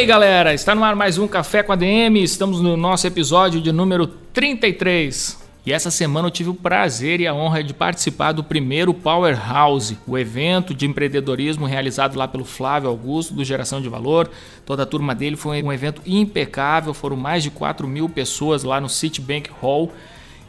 Aí galera, está no ar mais um Café com ADM, estamos no nosso episódio de número 33. E essa semana eu tive o prazer e a honra de participar do primeiro Powerhouse, o evento de empreendedorismo realizado lá pelo Flávio Augusto, do Geração de Valor. Toda a turma dele foi um evento impecável, foram mais de 4 mil pessoas lá no Citibank Hall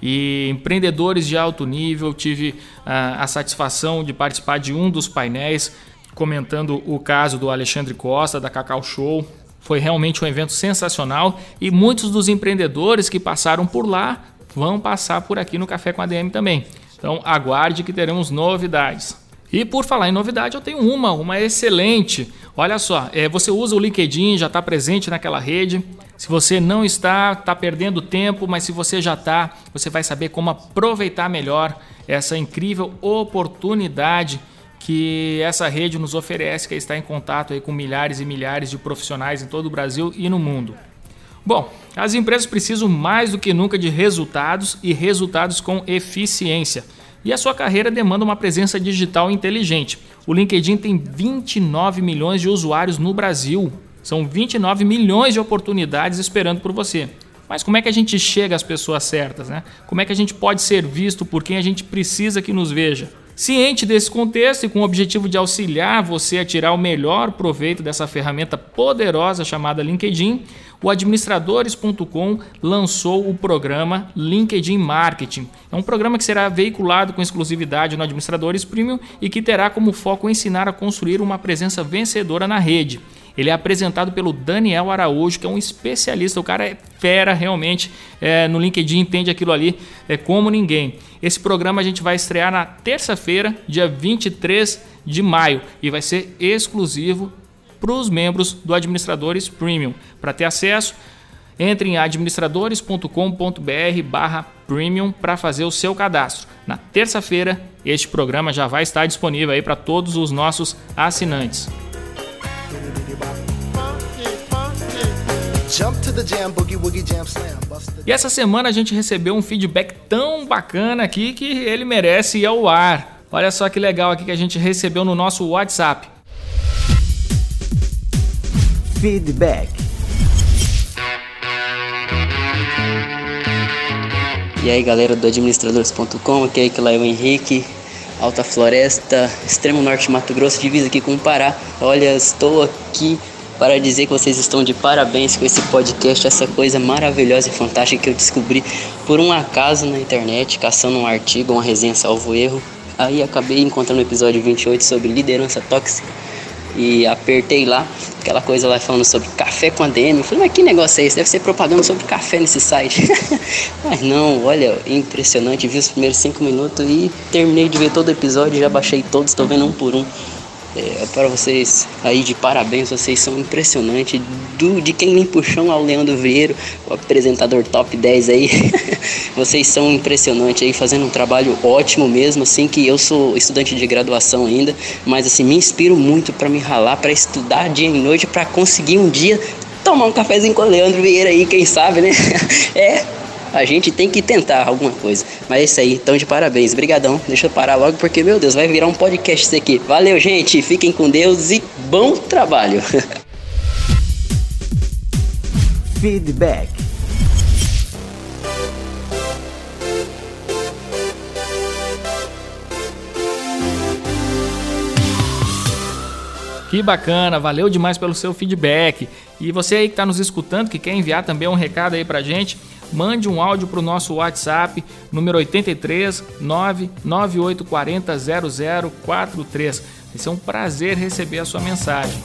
e empreendedores de alto nível. Tive a, a satisfação de participar de um dos painéis comentando o caso do Alexandre Costa, da Cacau Show. Foi realmente um evento sensacional e muitos dos empreendedores que passaram por lá vão passar por aqui no Café com a DM também. Então aguarde que teremos novidades. E por falar em novidade, eu tenho uma, uma excelente. Olha só, é, você usa o LinkedIn, já está presente naquela rede. Se você não está, está perdendo tempo, mas se você já está, você vai saber como aproveitar melhor essa incrível oportunidade que essa rede nos oferece, que é estar em contato aí com milhares e milhares de profissionais em todo o Brasil e no mundo. Bom, as empresas precisam mais do que nunca de resultados e resultados com eficiência. E a sua carreira demanda uma presença digital inteligente. O LinkedIn tem 29 milhões de usuários no Brasil. São 29 milhões de oportunidades esperando por você. Mas como é que a gente chega às pessoas certas, né? Como é que a gente pode ser visto por quem a gente precisa que nos veja? Ciente desse contexto e com o objetivo de auxiliar você a tirar o melhor proveito dessa ferramenta poderosa chamada LinkedIn, o administradores.com lançou o programa LinkedIn Marketing. É um programa que será veiculado com exclusividade no Administradores Premium e que terá como foco ensinar a construir uma presença vencedora na rede. Ele é apresentado pelo Daniel Araújo, que é um especialista, o cara é fera realmente é, no LinkedIn, entende aquilo ali é, como ninguém. Esse programa a gente vai estrear na terça-feira, dia 23 de maio, e vai ser exclusivo para os membros do Administradores Premium. Para ter acesso, entre em administradores.com.br barra premium para fazer o seu cadastro. Na terça-feira, este programa já vai estar disponível aí para todos os nossos assinantes. E essa semana a gente recebeu um feedback tão bacana aqui que ele merece ir ao ar. Olha só que legal aqui que a gente recebeu no nosso WhatsApp. Feedback. E aí galera do administradores.com, aqui é lá é o Henrique, Alta Floresta, extremo norte Mato Grosso, divisa aqui com o Pará. Olha, estou aqui para dizer que vocês estão de parabéns com esse podcast, essa coisa maravilhosa e fantástica que eu descobri por um acaso na internet, caçando um artigo, uma resenha salvo erro. Aí acabei encontrando o episódio 28 sobre liderança tóxica e apertei lá, aquela coisa lá falando sobre café com ADM. Eu falei, mas que negócio é esse? Deve ser propaganda sobre café nesse site. mas não, olha, impressionante. Vi os primeiros cinco minutos e terminei de ver todo o episódio, já baixei todos, estou vendo um por um. É, para vocês aí de parabéns, vocês são impressionantes. Do, de quem limpa o chão ao Leandro Vieiro, o apresentador top 10 aí. vocês são impressionantes aí, fazendo um trabalho ótimo mesmo, assim, que eu sou estudante de graduação ainda, mas assim, me inspiro muito para me ralar, para estudar dia e noite, para conseguir um dia tomar um cafezinho com o Leandro Vieira aí, quem sabe, né? é, a gente tem que tentar alguma coisa. Mas é isso aí, então de parabéns. Obrigadão. Deixa eu parar logo porque, meu Deus, vai virar um podcast isso aqui. Valeu, gente. Fiquem com Deus e bom trabalho. Feedback. Que bacana, valeu demais pelo seu feedback. E você aí que está nos escutando, que quer enviar também um recado aí pra gente, mande um áudio para o nosso WhatsApp, número 83 99840 0043. Vai ser um prazer receber a sua mensagem.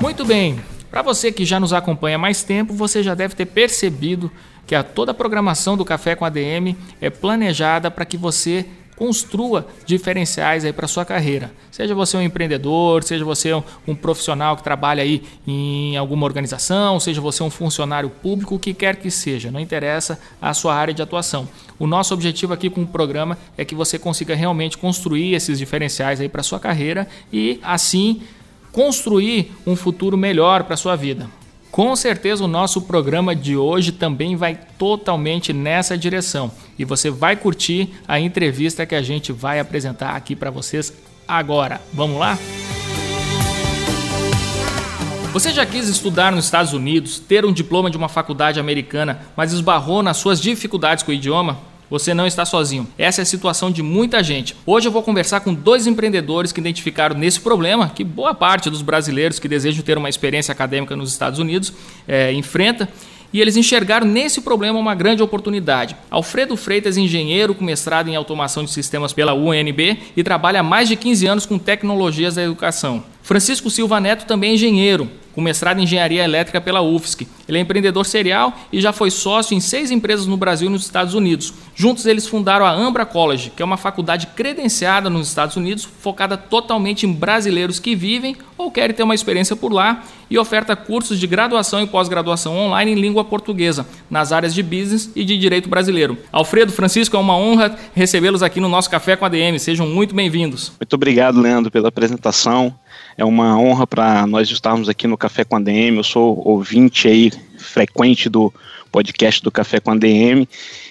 Muito bem, para você que já nos acompanha há mais tempo, você já deve ter percebido que a, toda a programação do Café com ADM é planejada para que você construa diferenciais aí para sua carreira. Seja você um empreendedor, seja você um, um, profissional que trabalha aí em alguma organização, seja você um funcionário público, o que quer que seja, não interessa a sua área de atuação. O nosso objetivo aqui com o programa é que você consiga realmente construir esses diferenciais aí para sua carreira e assim construir um futuro melhor para sua vida. Com certeza o nosso programa de hoje também vai totalmente nessa direção e você vai curtir a entrevista que a gente vai apresentar aqui para vocês agora. Vamos lá? Você já quis estudar nos Estados Unidos, ter um diploma de uma faculdade americana, mas esbarrou nas suas dificuldades com o idioma? Você não está sozinho. Essa é a situação de muita gente. Hoje eu vou conversar com dois empreendedores que identificaram nesse problema que boa parte dos brasileiros que desejam ter uma experiência acadêmica nos Estados Unidos é, enfrenta e eles enxergaram nesse problema uma grande oportunidade. Alfredo Freitas, engenheiro com mestrado em automação de sistemas pela UNB e trabalha há mais de 15 anos com tecnologias da educação. Francisco Silva Neto também é engenheiro, com mestrado em engenharia elétrica pela UFSC. Ele é empreendedor serial e já foi sócio em seis empresas no Brasil e nos Estados Unidos. Juntos eles fundaram a Ambra College, que é uma faculdade credenciada nos Estados Unidos, focada totalmente em brasileiros que vivem ou querem ter uma experiência por lá e oferta cursos de graduação e pós-graduação online em língua portuguesa, nas áreas de business e de direito brasileiro. Alfredo, Francisco, é uma honra recebê-los aqui no nosso Café com a DM. Sejam muito bem-vindos. Muito obrigado, Leandro, pela apresentação. É uma honra para nós estarmos aqui no Café com a DM. Eu sou ouvinte aí frequente do podcast do Café com a DM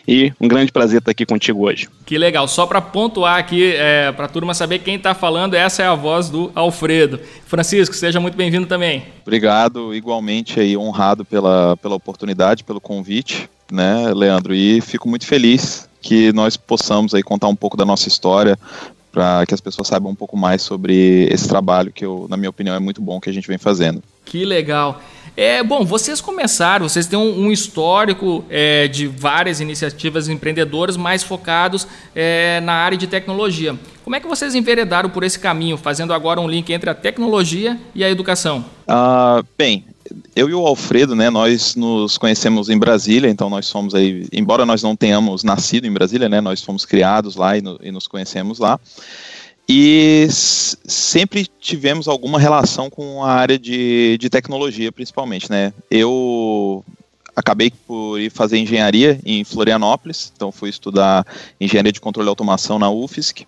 e um grande prazer estar aqui contigo hoje. Que legal. Só para pontuar aqui, é, para a turma saber quem está falando, essa é a voz do Alfredo. Francisco, seja muito bem-vindo também. Obrigado, igualmente aí honrado pela, pela oportunidade, pelo convite, né, Leandro? E fico muito feliz que nós possamos aí contar um pouco da nossa história, para que as pessoas saibam um pouco mais sobre esse trabalho que eu, na minha opinião, é muito bom que a gente vem fazendo. Que legal. É, bom, vocês começaram, vocês têm um, um histórico é, de várias iniciativas empreendedoras mais focados é, na área de tecnologia. Como é que vocês enveredaram por esse caminho, fazendo agora um link entre a tecnologia e a educação? Ah, bem, eu e o Alfredo, né, nós nos conhecemos em Brasília, então nós somos aí, embora nós não tenhamos nascido em Brasília, né, nós fomos criados lá e, no, e nos conhecemos lá. E sempre tivemos alguma relação com a área de, de tecnologia, principalmente, né? Eu acabei por ir fazer engenharia em Florianópolis, então fui estudar engenharia de controle e automação na UFSC.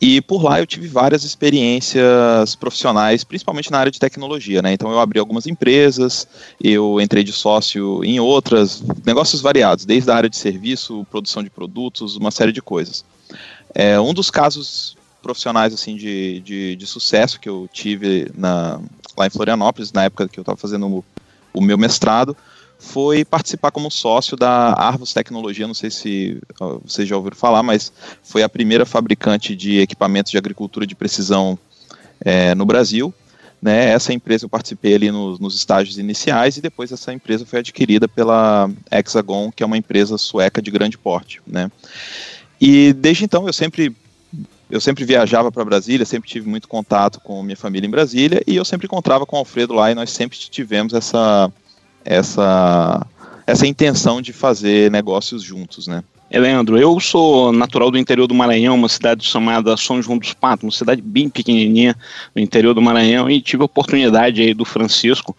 E por lá eu tive várias experiências profissionais, principalmente na área de tecnologia, né? Então eu abri algumas empresas, eu entrei de sócio em outras, negócios variados, desde a área de serviço, produção de produtos, uma série de coisas. É, um dos casos profissionais assim de, de, de, sucesso que eu tive na, lá em Florianópolis, na época que eu estava fazendo o, o meu mestrado, foi participar como sócio da Arvos Tecnologia, não sei se vocês já ouviram falar, mas foi a primeira fabricante de equipamentos de agricultura de precisão é, no Brasil. Né, essa empresa eu participei ali nos, nos estágios iniciais e depois essa empresa foi adquirida pela Hexagon, que é uma empresa sueca de grande porte. Né. E desde então eu sempre eu sempre viajava para Brasília, sempre tive muito contato com minha família em Brasília e eu sempre encontrava com o Alfredo lá e nós sempre tivemos essa essa, essa intenção de fazer negócios juntos, né? É, Leandro, eu sou natural do interior do Maranhão, uma cidade chamada São João dos Patos, uma cidade bem pequenininha no interior do Maranhão, e tive a oportunidade aí do Francisco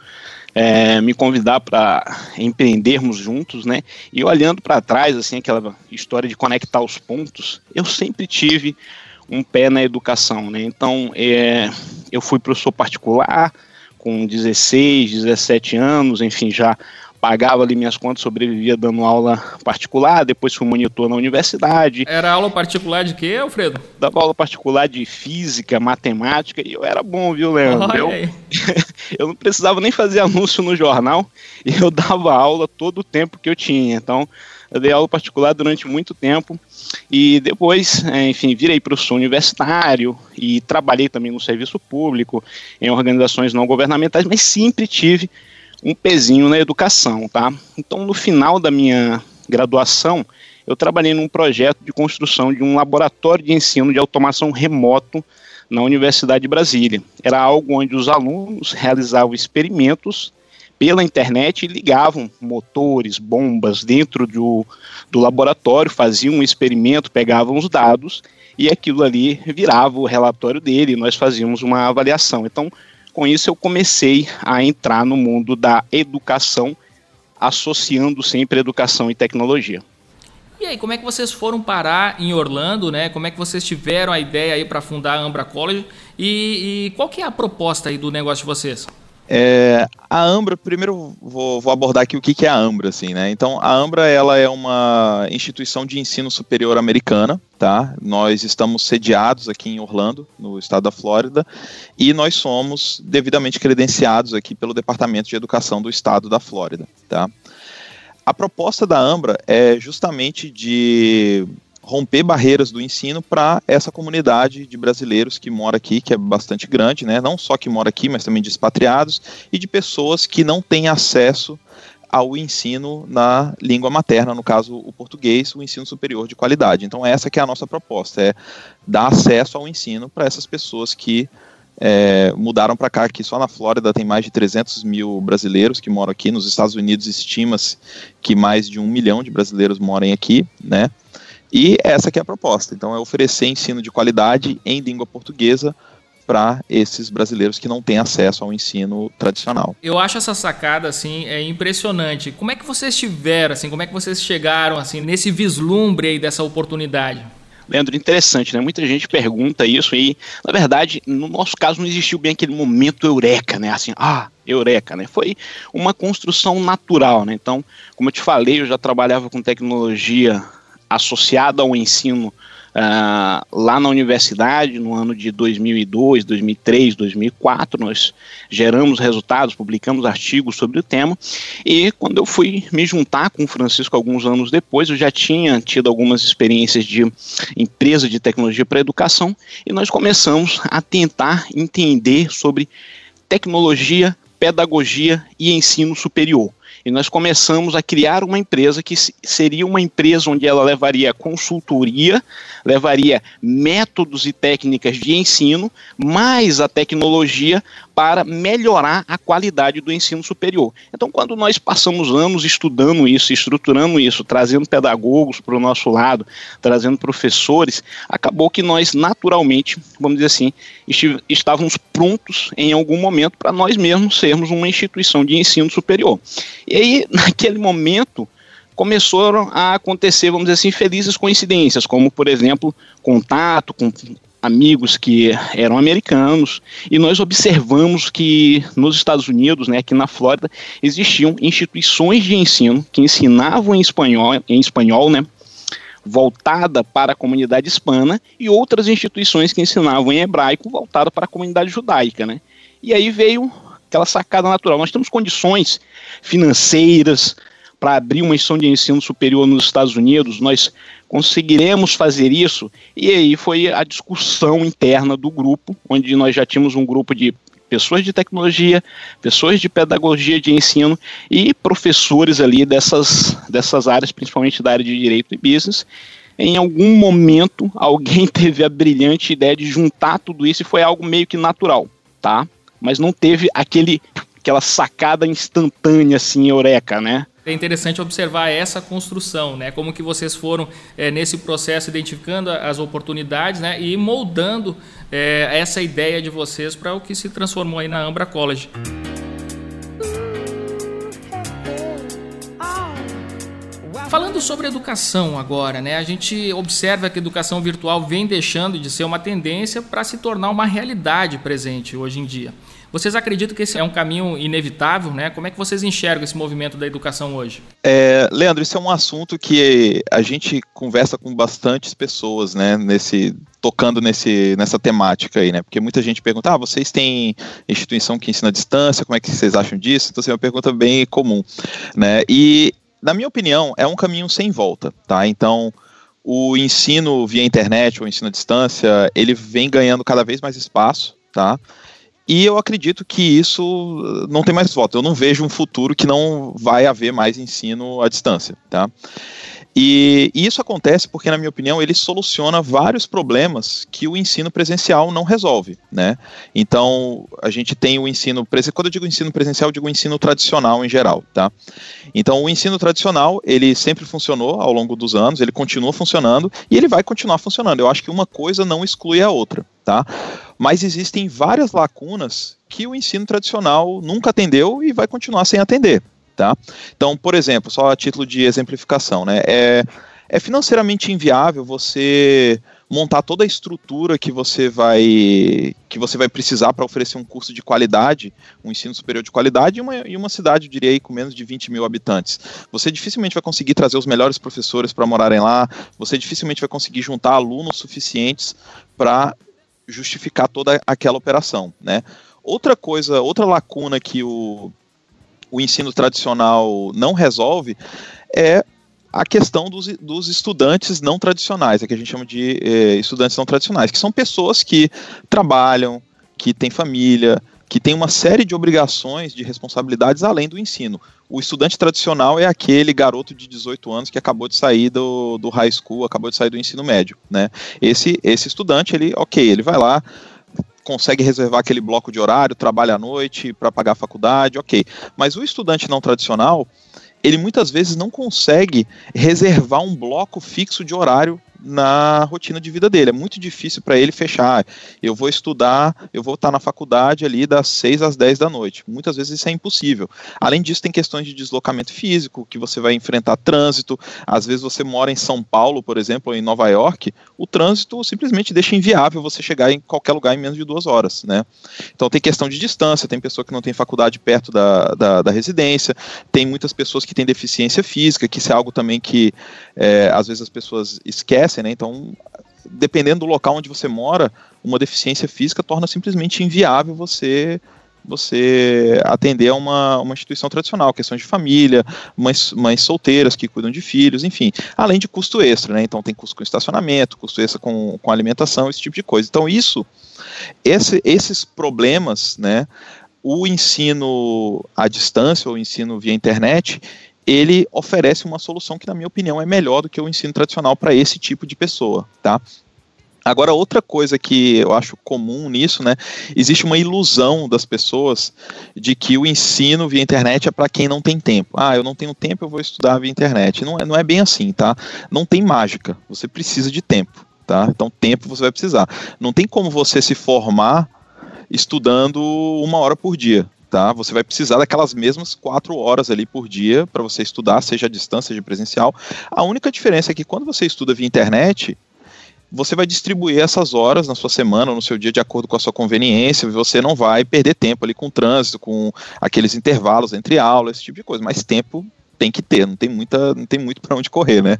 é, me convidar para empreendermos juntos, né? E olhando para trás, assim, aquela história de conectar os pontos, eu sempre tive um pé na educação, né? Então, é, eu fui professor particular, com 16, 17 anos, enfim, já pagava ali minhas contas, sobrevivia dando aula particular, depois fui monitor na universidade. Era aula particular de quê, Alfredo? Dava aula particular de física, matemática, e eu era bom, viu, Leandro? Eu, eu não precisava nem fazer anúncio no jornal, e eu dava aula todo o tempo que eu tinha, então eu dei aula particular durante muito tempo e depois, é, enfim, virei professor universitário e trabalhei também no serviço público, em organizações não governamentais, mas sempre tive um pezinho na educação, tá? Então, no final da minha graduação, eu trabalhei num projeto de construção de um laboratório de ensino de automação remoto na Universidade de Brasília. Era algo onde os alunos realizavam experimentos pela internet e ligavam motores, bombas dentro do, do laboratório, faziam um experimento, pegavam os dados e aquilo ali virava o relatório dele, nós fazíamos uma avaliação. Então, com isso eu comecei a entrar no mundo da educação, associando sempre educação e tecnologia. E aí, como é que vocês foram parar em Orlando, né? Como é que vocês tiveram a ideia aí para fundar a Ambra College? E, e, qual que é a proposta aí do negócio de vocês? É, a Ambra, primeiro vou, vou, abordar aqui o que, que é a Ambra, assim, né? Então, a Ambra, ela é uma instituição de ensino superior americana, tá? Nós estamos sediados aqui em Orlando, no estado da Flórida, e nós somos devidamente credenciados aqui pelo Departamento de Educação do estado da Flórida, tá? A proposta da Ambra é justamente de romper barreiras do ensino para essa comunidade de brasileiros que mora aqui, que é bastante grande, né? Não só que mora aqui, mas também de expatriados e de pessoas que não têm acesso ao ensino na língua materna, no caso o português, o ensino superior de qualidade. Então essa que é a nossa proposta, é dar acesso ao ensino para essas pessoas que é, mudaram para cá, que só na Flórida tem mais de 300 mil brasileiros que moram aqui. Nos Estados Unidos estima-se que mais de um milhão de brasileiros morem aqui, né? E essa que é a proposta. Então é oferecer ensino de qualidade em língua portuguesa para esses brasileiros que não têm acesso ao ensino tradicional. Eu acho essa sacada assim é impressionante. Como é que vocês tiveram assim? Como é que vocês chegaram assim nesse vislumbre aí dessa oportunidade? Leandro, interessante, né? Muita gente pergunta isso e, na verdade, no nosso caso não existiu bem aquele momento eureka, né? Assim, ah, eureka, né? Foi uma construção natural, né? Então, como eu te falei, eu já trabalhava com tecnologia associada ao ensino Uh, lá na universidade, no ano de 2002, 2003, 2004, nós geramos resultados, publicamos artigos sobre o tema. E quando eu fui me juntar com o Francisco alguns anos depois, eu já tinha tido algumas experiências de empresa de tecnologia para educação e nós começamos a tentar entender sobre tecnologia, pedagogia e ensino superior e nós começamos a criar uma empresa que seria uma empresa onde ela levaria consultoria, levaria métodos e técnicas de ensino, mais a tecnologia para melhorar a qualidade do ensino superior. Então, quando nós passamos anos estudando isso, estruturando isso, trazendo pedagogos para o nosso lado, trazendo professores, acabou que nós naturalmente, vamos dizer assim, estávamos prontos em algum momento para nós mesmos sermos uma instituição de ensino superior. E aí, naquele momento, começaram a acontecer, vamos dizer assim, felizes coincidências, como, por exemplo, contato com amigos que eram americanos e nós observamos que nos Estados Unidos, né, aqui na Flórida, existiam instituições de ensino que ensinavam em espanhol, em espanhol, né, voltada para a comunidade hispana e outras instituições que ensinavam em hebraico voltada para a comunidade judaica, né? E aí veio aquela sacada natural. Nós temos condições financeiras para abrir uma instituição de ensino superior nos Estados Unidos, nós conseguiremos fazer isso? E aí foi a discussão interna do grupo, onde nós já tínhamos um grupo de pessoas de tecnologia, pessoas de pedagogia de ensino e professores ali dessas, dessas áreas, principalmente da área de direito e business. Em algum momento, alguém teve a brilhante ideia de juntar tudo isso e foi algo meio que natural, tá? Mas não teve aquele aquela sacada instantânea assim, eureka, né? É interessante observar essa construção, né? Como que vocês foram é, nesse processo identificando as oportunidades, né? E moldando é, essa ideia de vocês para o que se transformou aí na Ambra College. Falando sobre educação agora, né? A gente observa que a educação virtual vem deixando de ser uma tendência para se tornar uma realidade presente hoje em dia. Vocês acreditam que esse é um caminho inevitável, né? Como é que vocês enxergam esse movimento da educação hoje? É, Leandro, isso é um assunto que a gente conversa com bastantes pessoas, né? Nesse tocando nesse, nessa temática aí, né? Porque muita gente pergunta: ah, vocês têm instituição que ensina à distância? Como é que vocês acham disso? Então, assim, é uma pergunta bem comum, né? E na minha opinião, é um caminho sem volta, tá? Então, o ensino via internet, o ensino à distância, ele vem ganhando cada vez mais espaço, tá? E eu acredito que isso uh, não tem mais volta. Eu não vejo um futuro que não vai haver mais ensino à distância, tá? E, e, isso acontece porque, na minha opinião, ele soluciona vários problemas que o ensino presencial não resolve, né? Então, a gente tem o ensino presencial, quando eu digo ensino presencial, eu digo ensino tradicional em geral, tá? Então, o ensino tradicional, ele sempre funcionou ao longo dos anos, ele continua funcionando e ele vai continuar funcionando. Eu acho que uma coisa não exclui a outra, tá? Mas existem várias lacunas que o ensino tradicional nunca atendeu e vai continuar sem atender, Tá? Então, por exemplo, só a título de exemplificação, né, é, é financeiramente inviável você montar toda a estrutura que você vai que você vai precisar para oferecer um curso de qualidade, um ensino superior de qualidade em uma, em uma cidade, eu diria aí, com menos de 20 mil habitantes. Você dificilmente vai conseguir trazer os melhores professores para morarem lá, você dificilmente vai conseguir juntar alunos suficientes para justificar toda aquela operação, né? Outra coisa, outra lacuna que o, o ensino tradicional não resolve é a questão dos, dos estudantes não tradicionais, é que a gente chama de eh, estudantes não tradicionais, que são pessoas que trabalham, que têm família, que têm uma série de obrigações, de responsabilidades além do ensino. O estudante tradicional é aquele garoto de 18 anos que acabou de sair do, do high school, acabou de sair do ensino médio, né? Esse, esse estudante, ele, ok, ele vai lá, consegue reservar aquele bloco de horário, trabalha à noite para pagar a faculdade, ok. Mas o estudante não tradicional, ele muitas vezes não consegue reservar um bloco fixo de horário na rotina de vida dele. É muito difícil para ele fechar. Eu vou estudar, eu vou estar na faculdade ali das 6 às 10 da noite. Muitas vezes isso é impossível. Além disso, tem questões de deslocamento físico, que você vai enfrentar trânsito. Às vezes você mora em São Paulo, por exemplo, ou em Nova York, o trânsito simplesmente deixa inviável você chegar em qualquer lugar em menos de duas horas. Né? Então tem questão de distância, tem pessoa que não tem faculdade perto da, da, da residência, tem muitas pessoas que têm deficiência física, que isso é algo também que é, às vezes as pessoas esquecem né? Então, dependendo do local onde você mora, uma deficiência física torna simplesmente inviável você você atender a uma, uma instituição tradicional, questões de família, mães, mães solteiras que cuidam de filhos, enfim, além de custo extra, né? Então tem custo com estacionamento, custo extra com, com alimentação, esse tipo de coisa. Então isso, esse, esses problemas, né? O ensino à distância, ou o ensino via internet, ele oferece uma solução que, na minha opinião, é melhor do que o ensino tradicional para esse tipo de pessoa, tá? Agora, outra coisa que eu acho comum nisso, né? Existe uma ilusão das pessoas de que o ensino via internet é para quem não tem tempo. Ah, eu não tenho tempo, eu vou estudar via internet. Não é, não é bem assim, tá? Não tem mágica. Você precisa de tempo, tá? Então, tempo você vai precisar. Não tem como você se formar estudando uma hora por dia tá? Você vai precisar daquelas mesmas quatro horas ali por dia para você estudar, seja à distância, seja presencial. A única diferença é que quando você estuda via internet, você vai distribuir essas horas na sua semana no seu dia de acordo com a sua conveniência, você não vai perder tempo ali com trânsito, com aqueles intervalos entre aulas, esse tipo de coisa, mas tempo tem que ter, não tem muita, não tem muito para onde correr, né?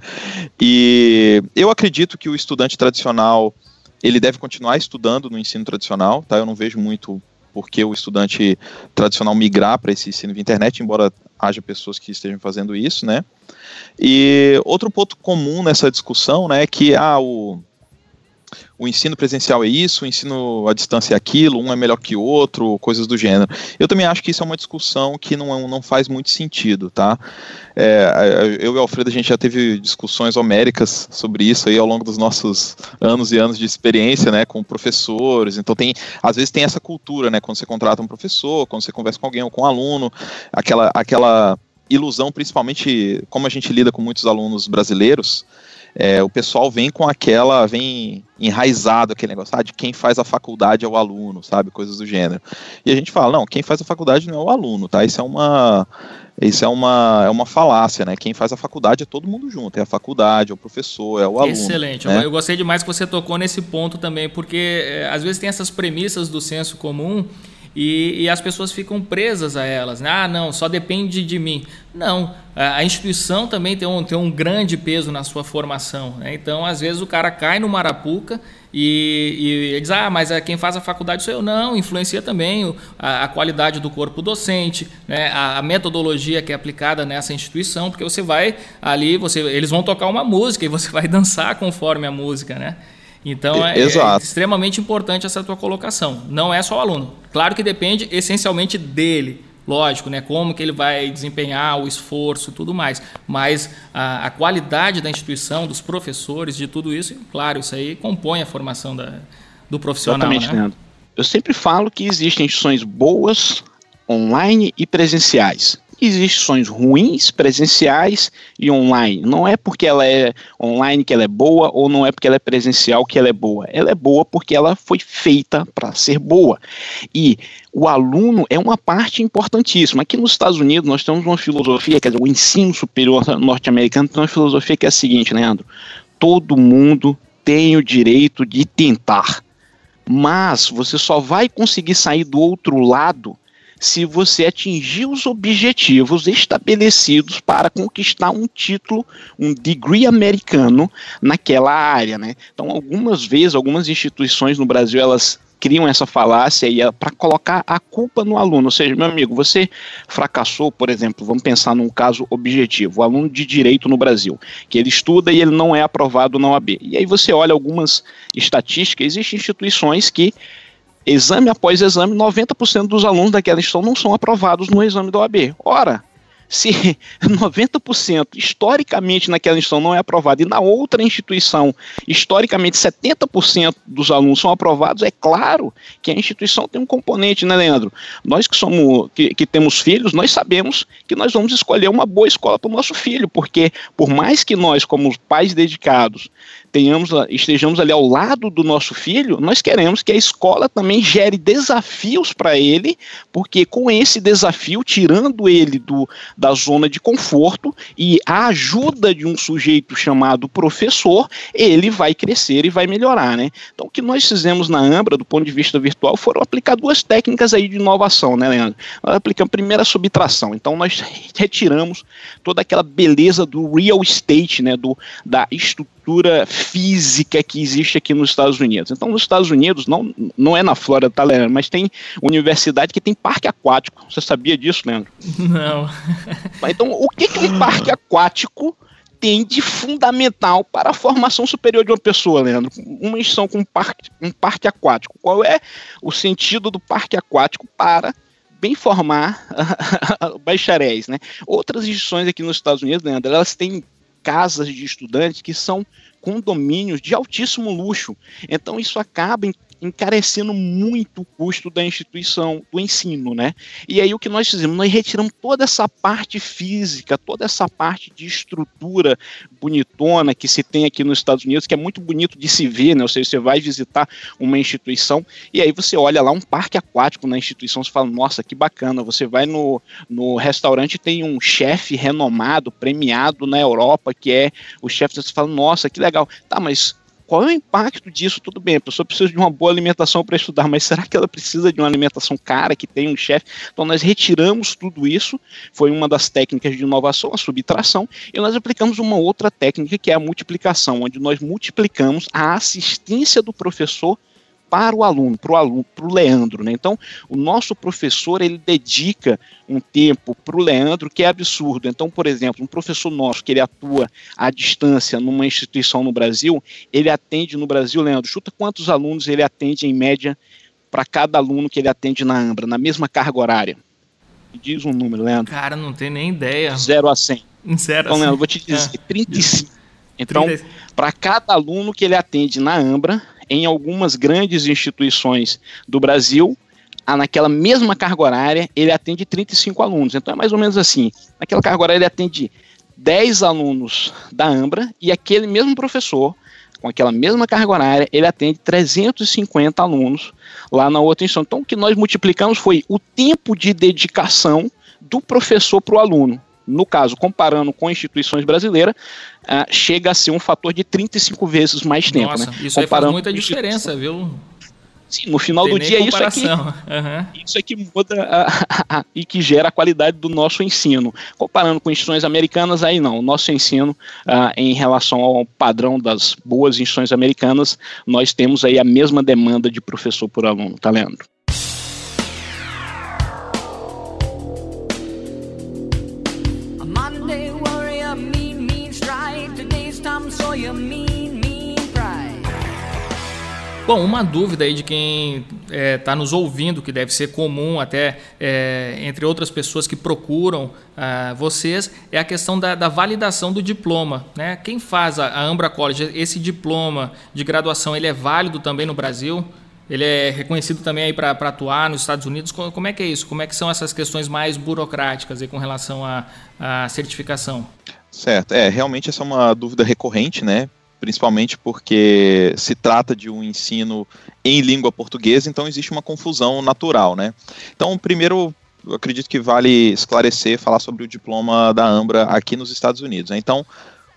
E eu acredito que o estudante tradicional ele deve continuar estudando no ensino tradicional, tá? Eu não vejo muito porque o estudante tradicional migrar para esse ensino via internet, embora haja pessoas que estejam fazendo isso, né? E outro ponto comum nessa discussão, né, é que ah, o, o ensino presencial é isso, o ensino à distância é aquilo, um é melhor que o outro, coisas do gênero. Eu também acho que isso é uma discussão que não, não faz muito sentido, tá? É, eu e o Alfredo, a gente já teve discussões homéricas sobre isso aí ao longo dos nossos anos e anos de experiência, né, com professores, então tem, às vezes tem essa cultura, né, quando você contrata um professor, quando você conversa com alguém ou com um aluno, aquela, aquela ilusão, principalmente como a gente lida com muitos alunos brasileiros, é, o pessoal vem com aquela, vem enraizado aquele negócio, ah, de quem faz a faculdade é o aluno, sabe, coisas do gênero. E a gente fala, não, quem faz a faculdade não é o aluno, tá? Isso é uma, isso é uma, é uma falácia, né? Quem faz a faculdade é todo mundo junto, é a faculdade, é o professor, é o aluno. Excelente, né? eu gostei demais que você tocou nesse ponto também, porque é, às vezes tem essas premissas do senso comum e, e, as pessoas ficam presas a elas. Né? Ah, não, só depende de mim. Não, a instituição também tem um, tem um grande peso na sua formação. Né? Então, às vezes, o cara cai no Marapuca e, e diz: Ah, mas é quem faz a faculdade sou eu. Não, influencia também a, a qualidade do corpo docente, né? a, a, metodologia que é aplicada nessa instituição, porque você vai ali, você, eles vão tocar uma música e você vai dançar conforme a música. Né? Então é, é, extremamente importante essa tua colocação. Não é só o aluno. Claro que depende essencialmente dele. lógico, né? Como que ele vai desempenhar o esforço e tudo mais. Mas a, a qualidade da instituição, dos professores, de tudo isso, claro, isso aí compõe a formação da, do profissional. Exatamente, né? Leandro. Eu sempre falo que existem instituições boas, online e presenciais instituições ruins, presenciais e online. Não é porque ela é online que ela é boa ou não é porque ela é presencial que ela é boa. Ela é boa porque ela foi feita para ser boa. E o aluno é uma parte importantíssima. Aqui nos Estados Unidos nós temos uma filosofia, quer dizer, o ensino superior norte-americano tem uma filosofia que é a seguinte, Leandro: todo mundo tem o direito de tentar. Mas você só vai conseguir sair do outro lado se você atingir os objetivos estabelecidos para conquistar um título, um degree americano naquela área, né? Então, algumas vezes, algumas instituições no Brasil, elas criam essa falácia é para colocar a culpa no aluno. Ou seja, meu amigo, você fracassou, por exemplo, vamos pensar num caso objetivo, o aluno de direito no Brasil, que ele estuda e ele não é aprovado na OAB. E aí você olha algumas estatísticas, existem instituições que exame após exame, 90% dos alunos daquela instituição não são aprovados no exame da OAB. Ora, se 90% historicamente naquela instituição não é aprovado e na outra instituição, historicamente 70% dos alunos são aprovados, é claro que a instituição tem um componente, né, Leandro? Nós que somos que, que temos filhos, nós sabemos que nós vamos escolher uma boa escola para o nosso filho, porque por mais que nós, como pais dedicados, tenhamos, estejamos ali ao lado do nosso filho, nós queremos que a escola também gere desafios para ele, porque com esse desafio, tirando ele do, da zona de conforto e a ajuda de um sujeito chamado professor, ele vai crescer e vai melhorar, né? Então, o que nós fizemos na Ambra, do ponto de vista virtual, foram aplicar duas técnicas aí de inovação, né, Leandro? Nós aplicamos primeiro a subtração. Então, nós retiramos toda aquela beleza do real estate, né, do, da estrutura estrutura física que existe aqui nos Estados Unidos. Então, nos Estados Unidos, não, não é na Flórida, tá, Leandro? Mas tem universidade que tem parque aquático. Você sabia disso, Leandro? Não. Então, o que, que um parque aquático tem de fundamental para a formação superior de uma pessoa, Leandro? Uma instituição com um parque, um parque aquático. Qual é o sentido do parque aquático para bem formar bacharéis, né? Outras instituições aqui nos Estados Unidos, Leandro, elas têm casas de estudantes que são condomínios de altíssimo luxo. Então isso acaba encarecendo muito o custo da instituição do ensino, né? E aí o que nós fizemos? Nós retiramos toda essa parte física, toda essa parte de estrutura bonitona que se tem aqui nos Estados Unidos, que é muito bonito de se ver, né? Ou seja, você vai visitar uma instituição e aí você olha lá um parque aquático na instituição, você fala, nossa, que bacana. Você vai no, no restaurante tem um chefe renomado, premiado na Europa, que é o chefe, você fala, nossa, que legal. Tá, mas qual é o impacto disso? Tudo bem, a pessoa precisa de uma boa alimentação para estudar, mas será que ela precisa de uma alimentação cara, que tem um chefe? Então nós retiramos tudo isso, foi uma das técnicas de inovação, a subtração, e nós aplicamos uma outra técnica que é a multiplicação, onde nós multiplicamos a assistência do professor para o aluno, para o aluno, para o Leandro. Né? Então, o nosso professor ele dedica um tempo para o Leandro que é absurdo. Então, por exemplo, um professor nosso que ele atua à distância numa instituição no Brasil, ele atende no Brasil, Leandro, chuta quantos alunos ele atende em média para cada aluno que ele atende na Ambra, na mesma carga horária? Diz um número, Leandro. Cara, não tem nem ideia. 0 a 100. Zero então, Leandro, vou te dizer, é. 35. Então, para cada aluno que ele atende na Ambra, em algumas grandes instituições do Brasil, naquela mesma carga horária, ele atende 35 alunos. Então é mais ou menos assim: naquela carga horária, ele atende 10 alunos da Ambra e aquele mesmo professor, com aquela mesma carga horária, ele atende 350 alunos lá na outra instituição. Então o que nós multiplicamos foi o tempo de dedicação do professor para o aluno no caso, comparando com instituições brasileiras, uh, chega a ser um fator de 35 vezes mais tempo. Nossa, né? isso faz muita diferença, viu? Sim, no final do dia é isso aqui, uhum. isso aqui muda a, a, e que gera a qualidade do nosso ensino. Comparando com instituições americanas, aí não. O nosso ensino, uh, em relação ao padrão das boas instituições americanas, nós temos aí a mesma demanda de professor por aluno, tá, Leandro? Bom, uma dúvida aí de quem está é, tá nos ouvindo, que deve ser comum até é, entre outras pessoas que procuram ah, vocês, é a questão da, da, validação do diploma. Né? Quem faz a, a Ambra College, esse diploma de graduação, ele é válido também no Brasil? Ele é reconhecido também aí para atuar nos Estados Unidos. Como é que é isso? Como é que são essas questões mais burocráticas aí com relação à certificação? Certo, é, realmente essa é uma dúvida recorrente, né? Principalmente porque se trata de um ensino em língua portuguesa, então existe uma confusão natural, né? Então, primeiro, eu acredito que vale esclarecer, falar sobre o diploma da Ambra aqui nos Estados Unidos. Né? Então,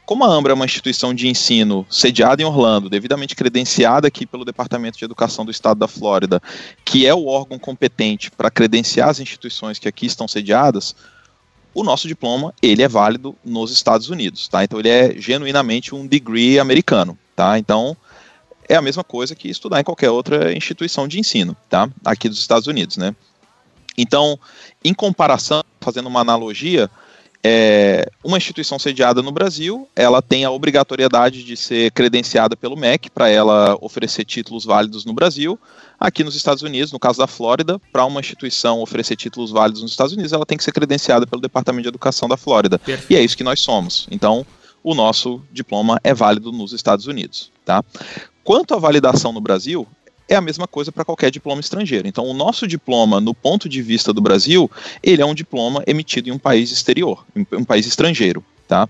como a Ambra é uma instituição de ensino sediada em Orlando, devidamente credenciada aqui pelo Departamento de Educação do Estado da Flórida, que é o órgão competente para credenciar as instituições que aqui estão sediadas, o nosso diploma ele é válido nos Estados Unidos, tá? Então ele é genuinamente um degree americano, tá? Então é a mesma coisa que estudar em qualquer outra instituição de ensino, tá? Aqui dos Estados Unidos, né? Então, em comparação, fazendo uma analogia, é, uma instituição sediada no Brasil, ela tem a obrigatoriedade de ser credenciada pelo MEC para ela oferecer títulos válidos no Brasil. Aqui nos Estados Unidos, no caso da Flórida, para uma instituição oferecer títulos válidos nos Estados Unidos, ela tem que ser credenciada pelo Departamento de Educação da Flórida. Perfeito. E é isso que nós somos. Então, o nosso diploma é válido nos Estados Unidos, tá? Quanto à validação no Brasil, é a mesma coisa para qualquer diploma estrangeiro. Então, o nosso diploma, no ponto de vista do Brasil, ele é um diploma emitido em um país exterior, em um país estrangeiro, tá?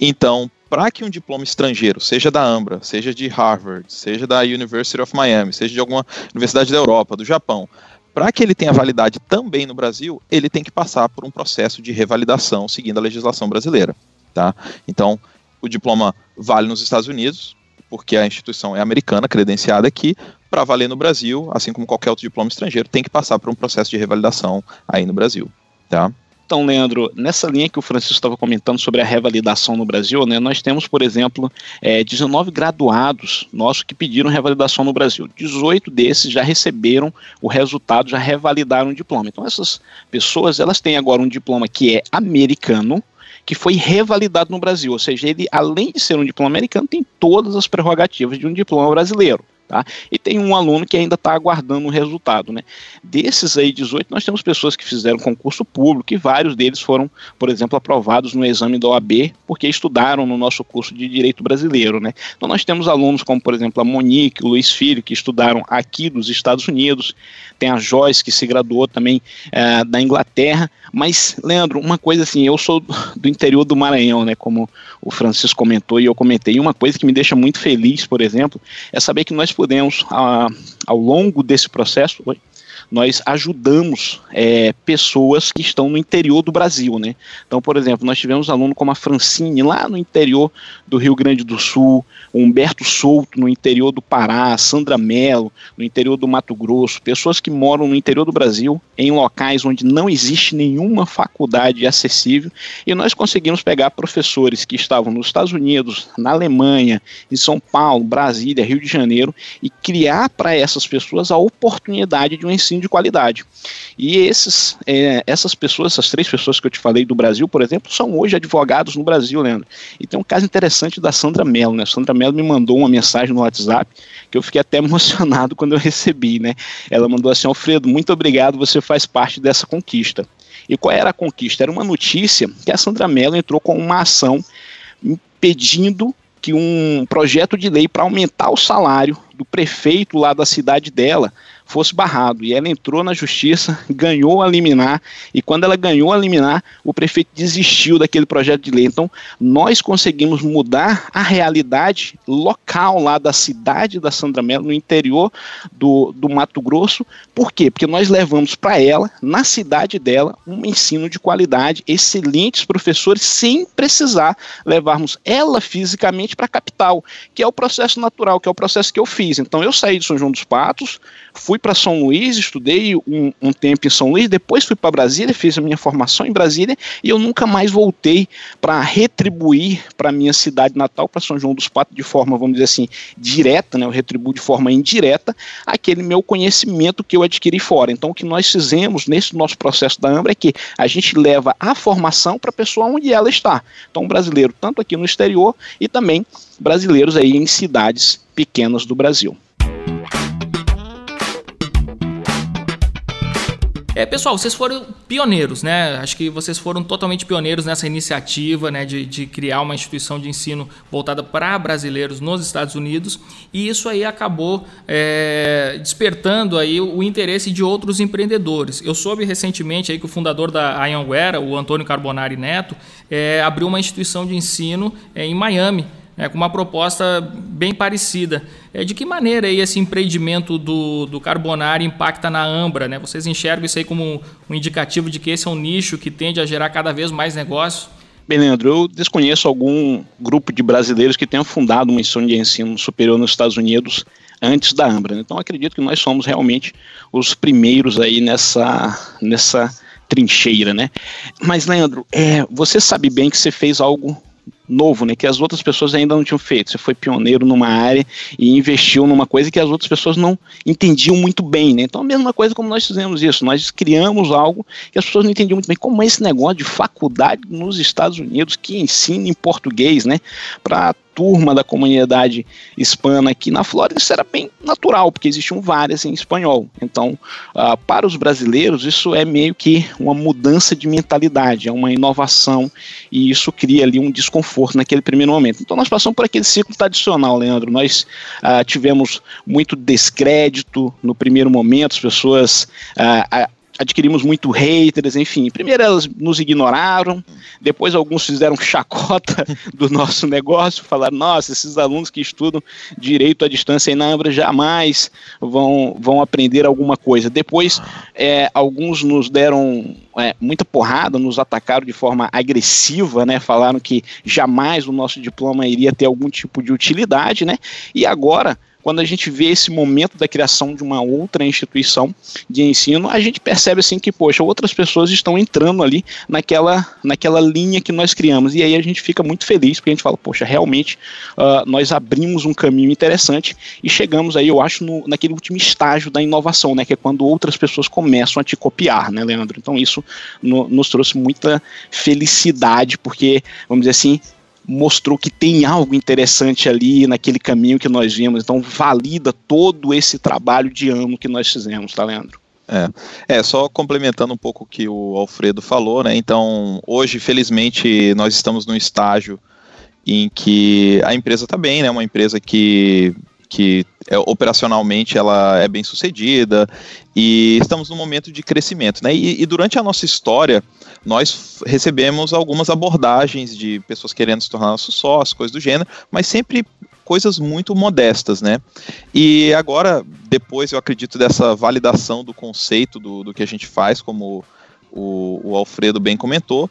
Então, para que um diploma estrangeiro, seja da Ambra, seja de Harvard, seja da University of Miami, seja de alguma universidade da Europa, do Japão, para que ele tenha validade também no Brasil, ele tem que passar por um processo de revalidação seguindo a legislação brasileira, tá? Então, o diploma vale nos Estados Unidos, porque a instituição é americana, credenciada aqui, para valer no Brasil, assim como qualquer outro diploma estrangeiro, tem que passar por um processo de revalidação aí no Brasil, tá? Então, Leandro, nessa linha que o Francisco estava comentando sobre a revalidação no Brasil, né, nós temos, por exemplo, é, 19 graduados nossos que pediram revalidação no Brasil. 18 desses já receberam o resultado, já revalidaram o diploma. Então, essas pessoas, elas têm agora um diploma que é americano, que foi revalidado no Brasil. Ou seja, ele, além de ser um diploma americano, tem todas as prerrogativas de um diploma brasileiro. Tá? E tem um aluno que ainda está aguardando o resultado. Né? Desses aí 18, nós temos pessoas que fizeram concurso público e vários deles foram, por exemplo, aprovados no exame da OAB porque estudaram no nosso curso de Direito Brasileiro. Né? Então nós temos alunos como, por exemplo, a Monique, o Luiz Filho, que estudaram aqui dos Estados Unidos, tem a Joyce, que se graduou também é, da Inglaterra. Mas, Leandro, uma coisa assim, eu sou do interior do Maranhão, né, como o Francisco comentou e eu comentei, e uma coisa que me deixa muito feliz, por exemplo, é saber que nós podemos, a, ao longo desse processo, nós ajudamos é, pessoas que estão no interior do Brasil, né? Então, por exemplo, nós tivemos aluno como a Francine, lá no interior do Rio Grande do Sul, Humberto Souto, no interior do Pará, Sandra Mello, no interior do Mato Grosso, pessoas que moram no interior do Brasil, em locais onde não existe nenhuma faculdade acessível, e nós conseguimos pegar professores que estavam nos Estados Unidos, na Alemanha, em São Paulo, Brasília, Rio de Janeiro, e criar para essas pessoas a oportunidade de um ensino ensino de qualidade. E esses, é, essas pessoas, essas três pessoas que eu te falei do Brasil, por exemplo, são hoje advogados no Brasil, Leandro. E tem um caso interessante da Sandra Mello, né? Sandra Mello me mandou uma mensagem no WhatsApp que eu fiquei até emocionado quando eu recebi, né? Ela mandou assim, Alfredo, muito obrigado, você faz parte dessa conquista. E qual era a conquista? Era uma notícia que a Sandra Mello entrou com uma ação pedindo que um projeto de lei para aumentar o salário do prefeito lá da cidade dela fosse barrado. E ela entrou na justiça, ganhou a liminar, e quando ela ganhou a liminar, o prefeito desistiu daquele projeto de lei. Então, nós conseguimos mudar a realidade local lá da cidade da Sandra Mello, no interior do, do Mato Grosso. Por quê? Porque nós levamos para ela, na cidade dela, um ensino de qualidade, excelentes professores, sem precisar levarmos ela fisicamente para a capital, que é o processo natural, que é o processo que eu fiz. Então, eu saí de São João dos Patos, fui para São Luís, estudei um, um, tempo em São Luís, depois fui para Brasília, fiz a minha formação em Brasília e eu nunca mais voltei para retribuir para minha cidade natal, para São João dos Patos, de forma, vamos dizer assim, direta, né? Eu retribuo de forma indireta aquele meu conhecimento que eu adquiri fora. Então, o que nós fizemos nesse nosso processo da Ambra é que a gente leva a formação para a pessoa onde ela está. Então, brasileiro, tanto aqui no exterior e também brasileiros aí em cidades pequenas do Brasil. É, pessoal, vocês foram pioneiros, né? Acho que vocês foram totalmente pioneiros nessa iniciativa, né, de, de criar uma instituição de ensino voltada para brasileiros nos Estados Unidos. E isso aí acabou é, despertando aí o interesse de outros empreendedores. Eu soube recentemente aí que o fundador da Anhanguera, o Antônio Carbonari Neto, é, abriu uma instituição de ensino é, em Miami é, com uma proposta bem parecida. É, de que maneira aí esse empreendimento do, do Carbonari impacta na Ambra? Né? Vocês enxergam isso aí como um indicativo de que esse é um nicho que tende a gerar cada vez mais negócios? Bem, Leandro, eu desconheço algum grupo de brasileiros que tenha fundado uma instituição de ensino superior nos Estados Unidos antes da Ambra. Né? Então, acredito que nós somos realmente os primeiros aí nessa, nessa trincheira, né? Mas, Leandro, é, você sabe bem que você fez algo novo, né, que as outras pessoas ainda não tinham feito. Você foi pioneiro numa área e investiu numa coisa que as outras pessoas não entendiam muito bem, né? Então a mesma coisa como nós fizemos isso, nós criamos algo que as pessoas não entendiam muito bem, como é esse negócio de faculdade nos Estados Unidos que ensina em português, né, para turma da comunidade hispana aqui na Flórida, isso era bem natural, porque existiam várias em espanhol. Então, uh, para os brasileiros, isso é meio que uma mudança de mentalidade, é uma inovação, e isso cria ali um desconforto naquele primeiro momento. Então, nós passamos por aquele ciclo tradicional, Leandro. Nós uh, tivemos muito descrédito no primeiro momento, as pessoas uh, adquirimos muito haters, enfim. Primeiro elas nos ignoraram, depois alguns fizeram chacota do nosso negócio, falaram, nossa, esses alunos que estudam direito à distância em Nambra jamais vão, vão aprender alguma coisa. Depois, é, alguns nos deram é, muita porrada, nos atacaram de forma agressiva, né? Falaram que jamais o nosso diploma iria ter algum tipo de utilidade, né? E agora quando a gente vê esse momento da criação de uma outra instituição de ensino, a gente percebe assim que, poxa, outras pessoas estão entrando ali naquela, naquela linha que nós criamos. E aí a gente fica muito feliz, porque a gente fala, poxa, realmente uh, nós abrimos um caminho interessante e chegamos aí, eu acho, no, naquele último estágio da inovação, né? Que é quando outras pessoas começam a te copiar, né, Leandro? Então isso no, nos trouxe muita felicidade, porque, vamos dizer assim, mostrou que tem algo interessante ali naquele caminho que nós vimos. Então, valida todo esse trabalho de ano que nós fizemos, tá, Leandro? É, é, só complementando um pouco o que o Alfredo falou, né? Então, hoje, felizmente, nós estamos num estágio em que a empresa está bem, né? Uma empresa que que é, operacionalmente ela é bem sucedida e estamos num momento de crescimento, né? E, e, durante a nossa história nós recebemos algumas abordagens de pessoas querendo se tornar nossos sócios, coisas do gênero, mas sempre coisas muito modestas, né? E agora, depois eu acredito dessa validação do conceito do, do que a gente faz, como o, o Alfredo bem comentou,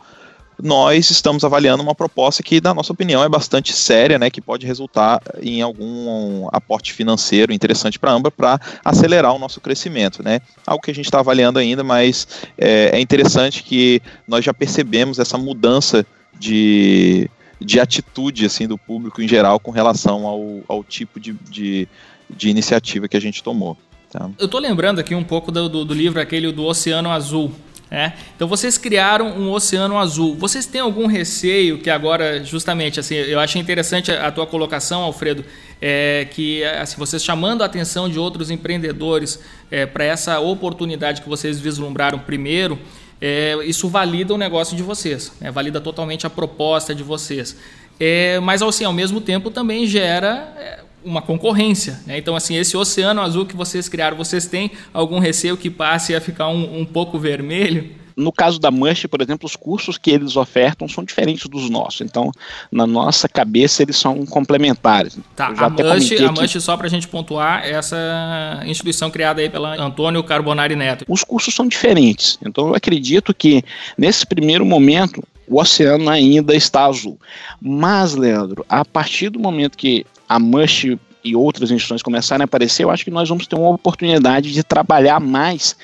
nós estamos avaliando uma proposta que, na nossa opinião, é bastante séria, né, que pode resultar em algum aporte financeiro interessante para a Amba para acelerar o nosso crescimento. Né? Algo que a gente está avaliando ainda, mas é, é, interessante que nós já percebemos essa mudança de, de atitude assim, do público em geral com relação ao, ao tipo de, de, de iniciativa que a gente tomou. Tá? Eu estou lembrando aqui um pouco do, do, do livro aquele do Oceano Azul, é? Então vocês criaram um oceano azul. Vocês têm algum receio que agora, justamente, assim, eu achei interessante a, tua colocação, Alfredo, é, que assim, vocês chamando a atenção de outros empreendedores é, para essa oportunidade que vocês vislumbraram primeiro, é, isso valida o negócio de vocês, né? valida totalmente a proposta de vocês. É, mas assim, ao mesmo tempo também gera é, uma concorrência. Né? Então, assim, esse oceano azul que vocês criaram, vocês têm algum receio que passe a ficar um, um pouco vermelho? No caso da Mush, por exemplo, os cursos que eles ofertam são diferentes dos nossos. Então, na nossa cabeça, eles são complementares. Tá, a Mush, a Mush, só para a gente pontuar, essa instituição criada aí pela Antônio Carbonari Neto. Os cursos são diferentes. Então, eu acredito que, nesse primeiro momento, o oceano ainda está azul. Mas, Leandro, a partir do momento que a Mush e outras instituições começarem a aparecer, eu acho que nós vamos ter uma oportunidade de trabalhar mais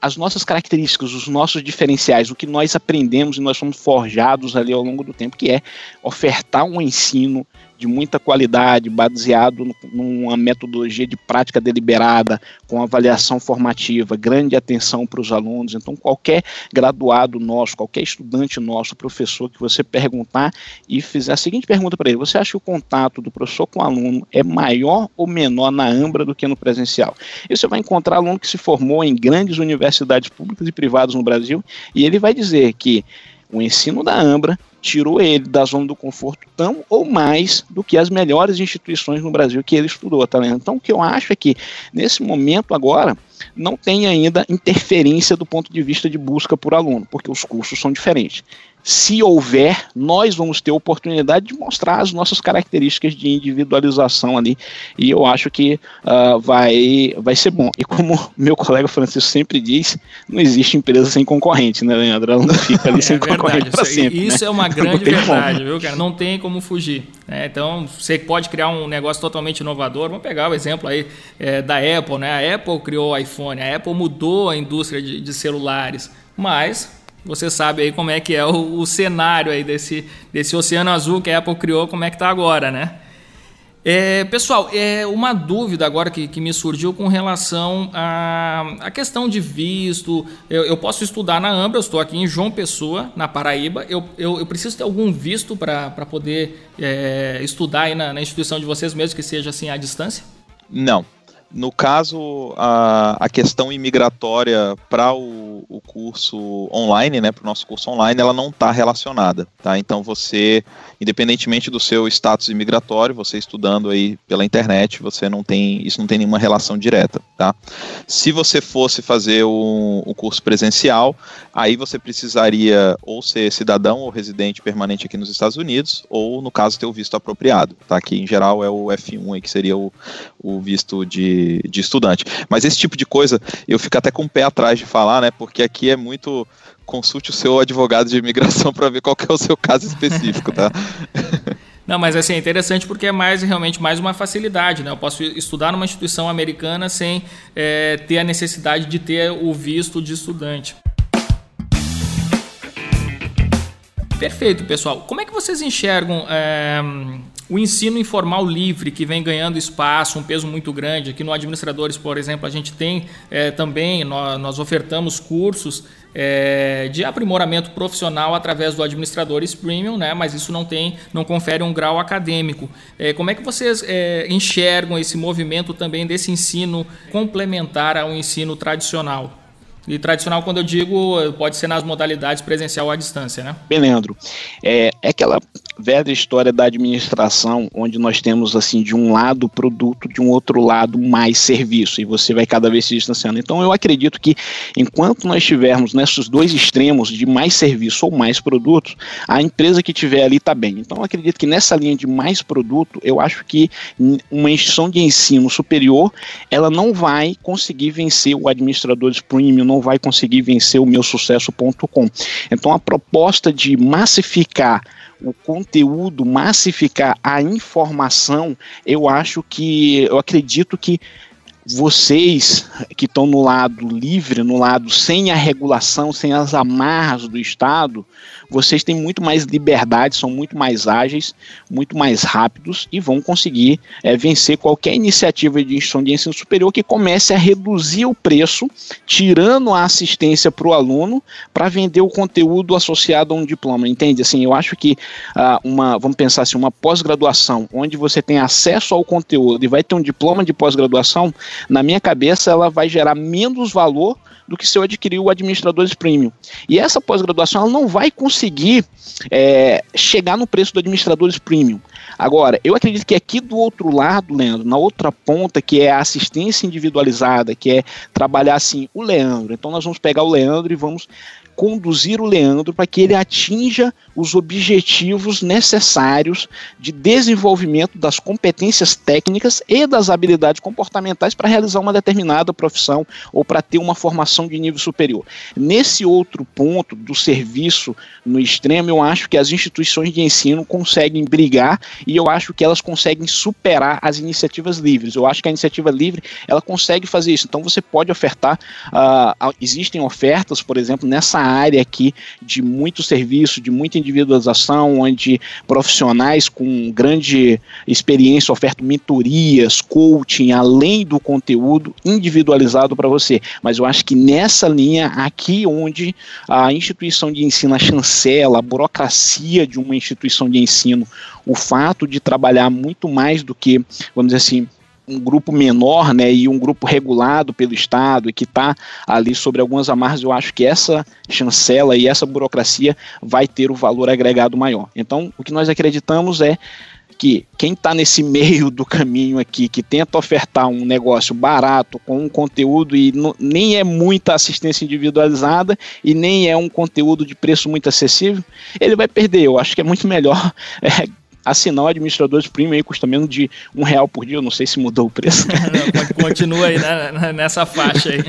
as nossas características, os nossos diferenciais, o que nós aprendemos e nós somos forjados ali ao longo do tempo, que é ofertar um ensino de muita qualidade, baseado numa metodologia de prática deliberada, com avaliação formativa, grande atenção para os alunos. Então, qualquer graduado nosso, qualquer estudante nosso, professor, que você perguntar e fizer a seguinte pergunta para ele: você acha que o contato do professor com o aluno é maior ou menor na AMBRA do que no presencial? E você vai encontrar aluno que se formou em grandes universidades públicas e privadas no Brasil e ele vai dizer que o ensino da Ambra tirou ele da zona do conforto tão ou mais do que as melhores instituições no Brasil que ele estudou, tá vendo? Então, o que eu acho é que, nesse momento agora, não tem ainda interferência do ponto de vista de busca por aluno, porque os cursos são diferentes se houver, nós vamos ter oportunidade de mostrar as nossas características de individualização ali, e eu acho que uh, vai, vai ser bom. E como meu colega Francisco sempre diz, não existe empresa sem concorrente, né, Leandro? Ela não fica ali é, sem concorrente para sempre. Isso né? é uma grande verdade, viu, cara? Não tem como fugir. Né? Então, você pode criar um negócio totalmente inovador. Vamos pegar o exemplo aí é, da Apple, né? A Apple criou o iPhone, a Apple mudou a indústria de, de celulares, mas você sabe aí como é que é o, o, cenário aí desse, desse oceano azul que a Apple criou, como é que está agora, né? É, pessoal, é uma dúvida agora que, que me surgiu com relação à a, a, questão de visto. Eu, eu, posso estudar na Ambra, eu estou aqui em João Pessoa, na Paraíba. Eu, eu, eu preciso ter algum visto para poder é, estudar aí na, na instituição de vocês mesmo, que seja assim à distância? Não, no caso, a, a questão imigratória para o, o, curso online, né, para o nosso curso online, ela não está relacionada, tá? Então você, independentemente do seu status imigratório, você estudando aí pela internet, você não tem, isso não tem nenhuma relação direta, tá? Se você fosse fazer o, o curso presencial, aí você precisaria ou ser cidadão ou residente permanente aqui nos Estados Unidos, ou no caso ter o visto apropriado, tá? Que em geral é o F1 aí, que seria o, o visto de de, estudante. Mas esse tipo de coisa eu fico até com o pé atrás de falar, né? Porque aqui é muito. Consulte o seu advogado de imigração para ver qual é o seu caso específico, tá? Não, mas assim, é interessante porque é mais realmente mais uma facilidade, né? Eu posso estudar numa instituição americana sem é, ter a necessidade de ter o visto de estudante. Perfeito, pessoal. Como é que vocês enxergam é, o ensino informal livre, que vem ganhando espaço, um peso muito grande. Aqui no Administradores, por exemplo, a gente tem é, também, nós, nós, ofertamos cursos é, de aprimoramento profissional através do Administradores Premium, né? mas isso não tem, não confere um grau acadêmico. É, como é que vocês enxergam esse movimento também desse ensino complementar ao ensino tradicional? E tradicional, quando eu digo, pode ser nas modalidades presencial ou à distância, né? Bem, Leandro, é, é aquela velha história da administração, onde nós temos, assim, de um lado produto, de um outro lado mais serviço, e você vai cada vez se distanciando. Então, eu acredito que, enquanto nós estivermos nesses dois extremos, de mais serviço ou mais produtos, a empresa que tiver ali está bem. Então, eu acredito que nessa linha de mais produto, eu acho que uma instituição de ensino superior, ela não vai conseguir vencer o administradores premium, não vai conseguir vencer o meu sucesso.com. Então, a proposta de massificar o conteúdo, massificar a informação, eu acho que, eu acredito que vocês que estão no lado livre, no lado sem a regulação, sem as amarras do Estado, vocês têm muito mais liberdade, são muito mais ágeis, muito mais rápidos e vão conseguir é, vencer qualquer iniciativa de instituição de ensino superior que comece a reduzir o preço, tirando a assistência para o aluno para vender o conteúdo associado a um diploma, entende? Assim, eu acho que uh, uma, vamos pensar assim, uma pós-graduação onde você tem acesso ao conteúdo e vai ter um diploma de pós-graduação, na minha cabeça ela vai gerar menos valor do que se eu adquirir o administradores premium. E essa pós-graduação ela não vai conseguir é, chegar no preço do administradores premium. Agora, eu acredito que aqui do outro lado, Leandro, na outra ponta, que é a assistência individualizada, que é trabalhar assim o Leandro. Então nós vamos pegar o Leandro e vamos conduzir o Leandro para que ele atinja os objetivos necessários de desenvolvimento das competências técnicas e das habilidades comportamentais para realizar uma determinada profissão ou para ter uma formação de nível superior. Nesse outro ponto do serviço no extremo, eu acho que as instituições de ensino conseguem brigar e eu acho que elas conseguem superar as iniciativas livres. Eu acho que a iniciativa livre ela consegue fazer isso. Então você pode ofertar, uh, existem ofertas, por exemplo, nessa área aqui de muito serviço, de muita individualização, onde profissionais com grande experiência ofertam mentorias, coaching, além do conteúdo individualizado para você. Mas eu acho que nessa linha aqui onde a instituição de ensino, a chancela, a burocracia de uma instituição de ensino, o fato de trabalhar muito mais do que, vamos dizer assim, um grupo menor, né, e um grupo regulado pelo Estado e que está ali sobre algumas amarras, eu acho que essa chancela e essa burocracia vai ter o valor agregado maior. Então, o que nós acreditamos é que quem está nesse meio do caminho aqui, que tenta ofertar um negócio barato, com um conteúdo e nem é muita assistência individualizada e nem é um conteúdo de preço muito acessível, ele vai perder. Eu acho que é muito melhor é, assinar o administrador premium aí custa menos de um real por dia, eu não sei se mudou o preço. não, continua aí nessa faixa aí.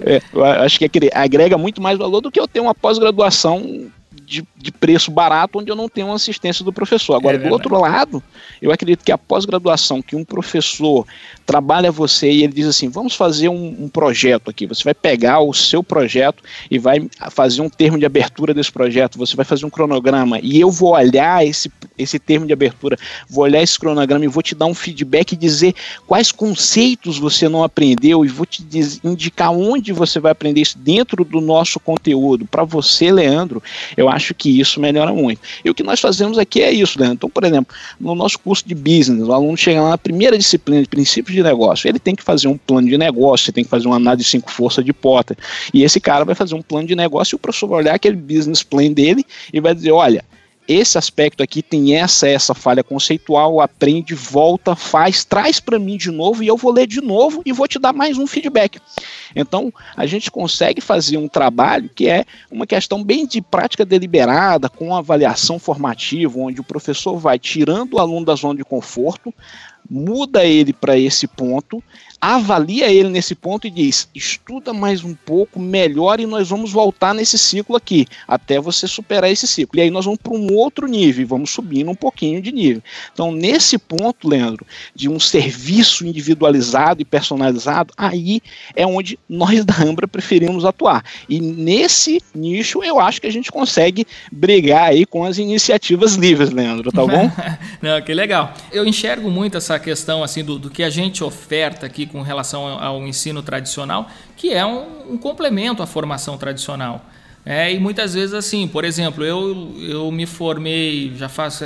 É, acho que agrega muito mais valor do que eu ter uma pós-graduação de, de, preço barato onde eu não tenho assistência do professor. Agora, é do outro lado, eu acredito que a pós-graduação que um professor trabalha você e ele diz assim: vamos fazer um, um, projeto aqui. Você vai pegar o seu projeto e vai fazer um termo de abertura desse projeto, você vai fazer um cronograma e eu vou olhar esse, esse termo de abertura, vou olhar esse cronograma e vou te dar um feedback e dizer quais conceitos você não aprendeu e vou te diz, indicar onde você vai aprender isso dentro do nosso conteúdo. Para você, Leandro, eu acho que isso melhora muito. E o que nós fazemos aqui é isso, Leandro. Então, por exemplo, no nosso curso de business, o aluno chega lá na primeira disciplina de princípios de negócio. Ele tem que fazer um plano de negócio, ele tem que fazer uma análise de cinco forças de Potter. E esse cara vai fazer um plano de negócio e o professor vai olhar aquele business plan dele e vai dizer: olha, esse aspecto aqui tem essa essa falha conceitual, aprende, volta, faz, traz para mim de novo e eu vou ler de novo e vou te dar mais um feedback. Então, a gente consegue fazer um trabalho que é uma questão bem de prática deliberada, com avaliação formativa, onde o professor vai tirando o aluno da zona de conforto, muda ele para esse ponto, avalia ele nesse ponto e diz: estuda mais um pouco, melhor e nós vamos voltar nesse ciclo aqui, até você superar esse ciclo. E aí nós vamos para um outro nível, vamos subindo um pouquinho de nível. Então, nesse ponto, Leandro, de um serviço individualizado e personalizado, aí é onde nós da Ambra preferimos atuar. E nesse nicho, eu acho que a gente consegue brigar aí com as iniciativas livres, Leandro, tá bom? Não, que legal. Eu enxergo muito essa questão assim do, do que a gente oferta aqui com relação ao ensino tradicional, que é um, um complemento à formação tradicional. É, e muitas vezes assim, por exemplo, eu, eu me formei já faz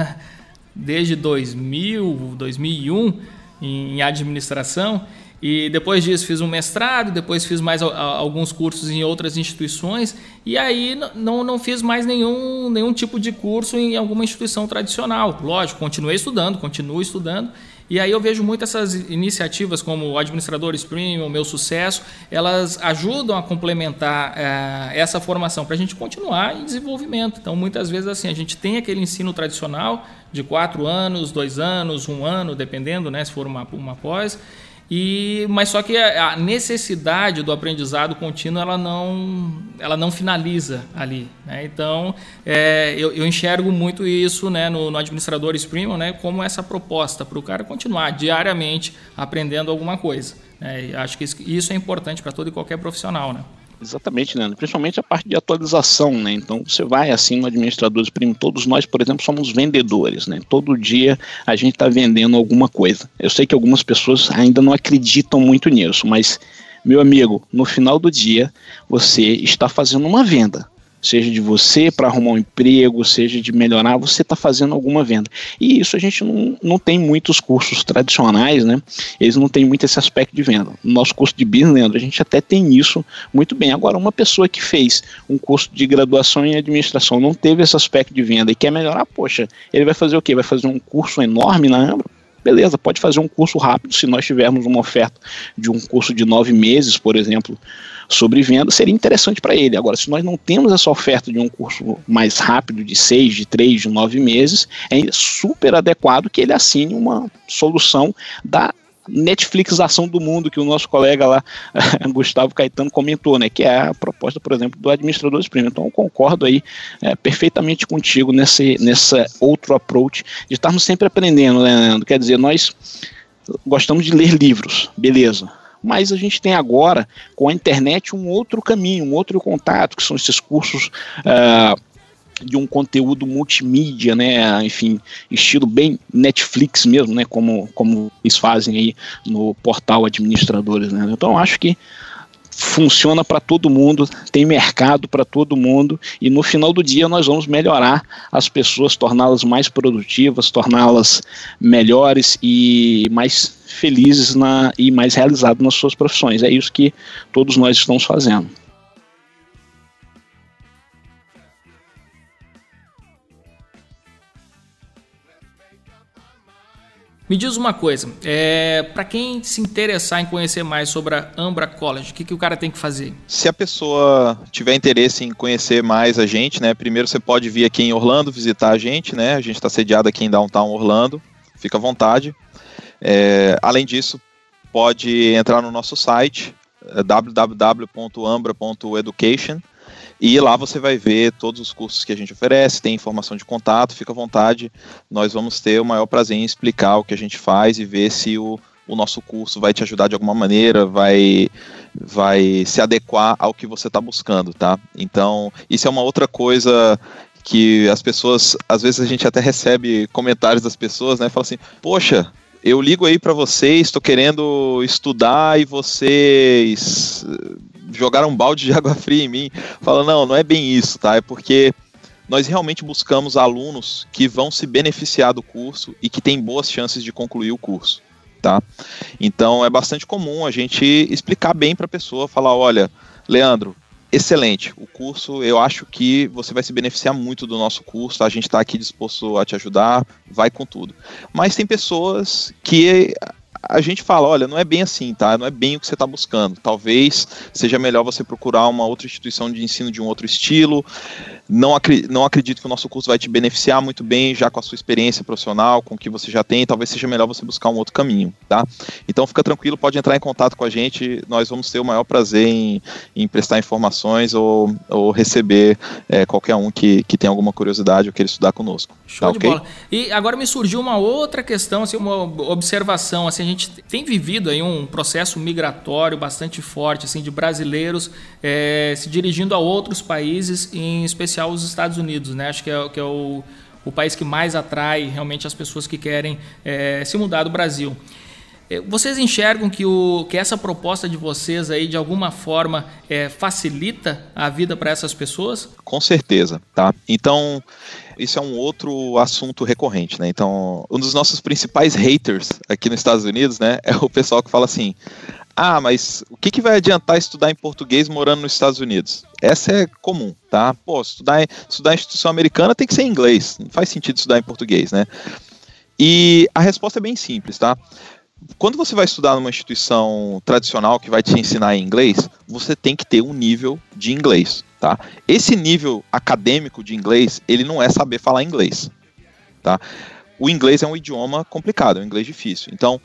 desde 2000, 2001 em administração e depois disso fiz um mestrado, depois fiz mais alguns cursos em outras instituições e aí não, não fiz mais nenhum, nenhum tipo de curso em alguma instituição tradicional. Lógico, continuei estudando, continuo estudando e aí eu vejo muito essas iniciativas como o Administradores Premium, o Meu Sucesso, elas ajudam a complementar é, essa formação para a gente continuar em desenvolvimento. Então, muitas vezes assim, a gente tem aquele ensino tradicional de quatro anos, dois anos, um ano, dependendo, né, se for uma, uma pós, e, mas só que a necessidade do aprendizado contínuo ela não, ela não finaliza ali. Né? Então é, eu, eu, enxergo muito isso né, no, no Administradores Premium né, como essa proposta para o cara continuar diariamente aprendendo alguma coisa. Né? acho que isso, isso é importante para todo e qualquer profissional. Né? Exatamente, Leandro. Principalmente a parte de atualização, né? Então você vai assim no Administradores Premium, todos nós, por exemplo, somos vendedores, né? Todo dia a gente está vendendo alguma coisa. Eu sei que algumas pessoas ainda não acreditam muito nisso, mas, meu amigo, no final do dia você está fazendo uma venda seja de você para arrumar um emprego, seja de melhorar, você está fazendo alguma venda. E isso a gente não, não tem muitos cursos tradicionais, né? Eles não têm muito esse aspecto de venda. No nosso curso de business, Leandro, a gente até tem isso muito bem. Agora, uma pessoa que fez um curso de graduação em administração não teve esse aspecto de venda e quer melhorar, poxa, ele vai fazer o quê? Vai fazer um curso enorme na Ambra? beleza, pode fazer um curso rápido, se nós tivermos uma oferta de um curso de nove meses, por exemplo, sobre venda, seria interessante para ele. Agora, se nós não temos essa oferta de um curso mais rápido, de seis, de três, de nove meses, é super adequado que ele assine uma solução da Netflixização do mundo que o nosso colega lá, Gustavo Caetano, comentou, né? Que é a proposta, por exemplo, do administrador premium. Então eu concordo aí é, perfeitamente contigo nesse, nessa outro approach de estarmos sempre aprendendo, né, Leandro? Quer dizer, nós gostamos de ler livros, beleza mas a gente tem agora, com a internet, um outro caminho, um outro contato, que são esses cursos uh, de um conteúdo multimídia, né, enfim, estilo bem Netflix mesmo, né, como, como eles fazem aí no portal Administradores, né, então acho que funciona para todo mundo, tem mercado para todo mundo e no final do dia nós vamos melhorar as pessoas, torná-las mais produtivas, torná-las melhores e mais felizes na, e mais realizadas nas suas profissões. É isso que todos nós estamos fazendo. Me diz uma coisa, é, para quem se interessar em conhecer mais sobre a Ambra College, o que, que o cara tem que fazer? Se a pessoa tiver interesse em conhecer mais a gente, né, primeiro você pode vir aqui em Orlando visitar a gente, né, a gente está sediado aqui em Downtown Orlando, fica à vontade. É, além disso, pode entrar no nosso site é, www.ambra.education e lá você vai ver todos os cursos que a gente oferece, tem informação de contato, fica à vontade. Nós vamos ter o maior prazer em explicar o que a gente faz e ver se o, o nosso curso vai te ajudar de alguma maneira, vai, vai se adequar ao que você está buscando, tá? Então, isso é uma outra coisa que as pessoas, às vezes a gente até recebe comentários das pessoas, né? Fala assim, poxa, eu ligo aí para vocês, estou querendo estudar e vocês jogaram um balde de água fria em mim. Fala, não, não é bem isso, tá? É porque nós realmente buscamos alunos que vão se beneficiar do curso e que têm boas chances de concluir o curso, tá? Então é bastante comum a gente explicar bem para a pessoa, falar, olha, Leandro, excelente. O curso, eu acho que você vai se beneficiar muito do nosso curso. Tá? A gente está aqui disposto a te ajudar, vai com tudo. Mas tem pessoas que a gente fala, olha, não é bem assim, tá? Não é bem o que você está buscando. Talvez seja melhor você procurar uma outra instituição de ensino de um outro estilo. Não, acri não acredito que o nosso curso vai te beneficiar muito bem, já com a sua experiência profissional, com o que você já tem. Talvez seja melhor você buscar um outro caminho, tá? Então fica tranquilo, pode entrar em contato com a gente. Nós vamos ter o maior prazer em, em prestar informações ou, ou receber é, qualquer um que, que tenha alguma curiosidade ou queira estudar conosco. Show tá, de okay? bola. E agora me surgiu uma outra questão, assim, uma observação, assim, gente tem vivido aí um processo migratório bastante forte, assim, de brasileiros é, se dirigindo a outros países, em especial os Estados Unidos, né? Acho que é, que é o, o país que mais atrai realmente as pessoas que querem é, se mudar do Brasil. É, vocês enxergam que, o, que essa proposta de vocês aí, de alguma forma, é, facilita a vida para essas pessoas? Com certeza, tá? Então, isso é um outro assunto recorrente, né? Então, um dos nossos principais haters aqui nos Estados Unidos, né, é o pessoal que fala assim: ah, mas o que, que vai adiantar estudar em português morando nos Estados Unidos? Essa é comum, tá? Pô, estudar, estudar em instituição americana tem que ser em inglês, não faz sentido estudar em português, né? E a resposta é bem simples, tá? Quando você vai estudar numa instituição tradicional que vai te ensinar em inglês, você tem que ter um nível de inglês. Tá? Esse nível acadêmico de inglês, ele não é saber falar inglês. Tá? O inglês é um idioma complicado, é um inglês difícil. Então,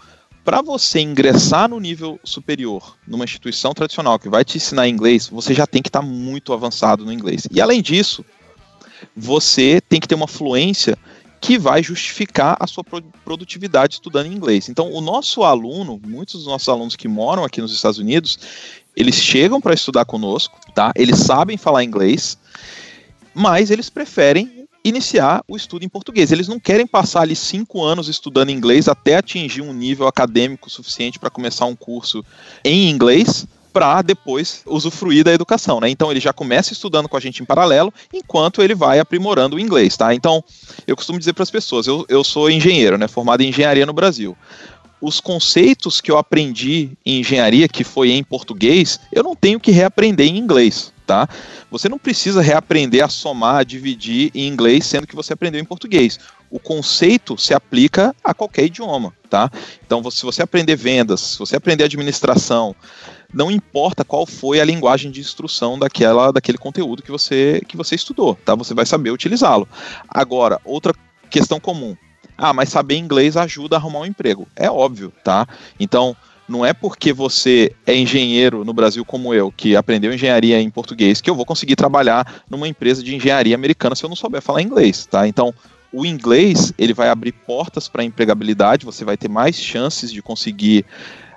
para você ingressar no nível superior, numa instituição tradicional que vai te ensinar inglês, você já tem que estar tá muito avançado no inglês. E além disso, você tem que ter uma fluência que vai justificar a sua produtividade estudando inglês. Então, o nosso aluno, muitos dos nossos alunos que moram aqui nos Estados Unidos, eles chegam para estudar conosco, tá? Eles sabem falar inglês, mas eles preferem iniciar o estudo em português. Eles não querem passar ali cinco anos estudando inglês até atingir um nível acadêmico suficiente para começar um curso em inglês para depois usufruir da educação, né? Então ele já começa estudando com a gente em paralelo, enquanto ele vai aprimorando o inglês, tá? Então eu costumo dizer para as pessoas, eu, eu sou engenheiro, né? Formado em engenharia no Brasil os conceitos que eu aprendi em engenharia, que foi em português, eu não tenho que reaprender em inglês, tá? Você não precisa reaprender a somar, a dividir em inglês, sendo que você aprendeu em português. O conceito se aplica a qualquer idioma, tá? Então, se você aprender vendas, se você aprender administração, não importa qual foi a linguagem de instrução daquela, daquele conteúdo que você, que você estudou, tá? Você vai saber utilizá-lo. Agora, outra questão comum Ah, mas saber inglês ajuda a arrumar um emprego. É óbvio, tá? Então, não é porque você é engenheiro no Brasil como eu, que aprendeu engenharia em português, que eu vou conseguir trabalhar numa empresa de engenharia americana se eu não souber falar inglês, tá? Então, o inglês, ele vai abrir portas para empregabilidade, você vai ter mais chances de conseguir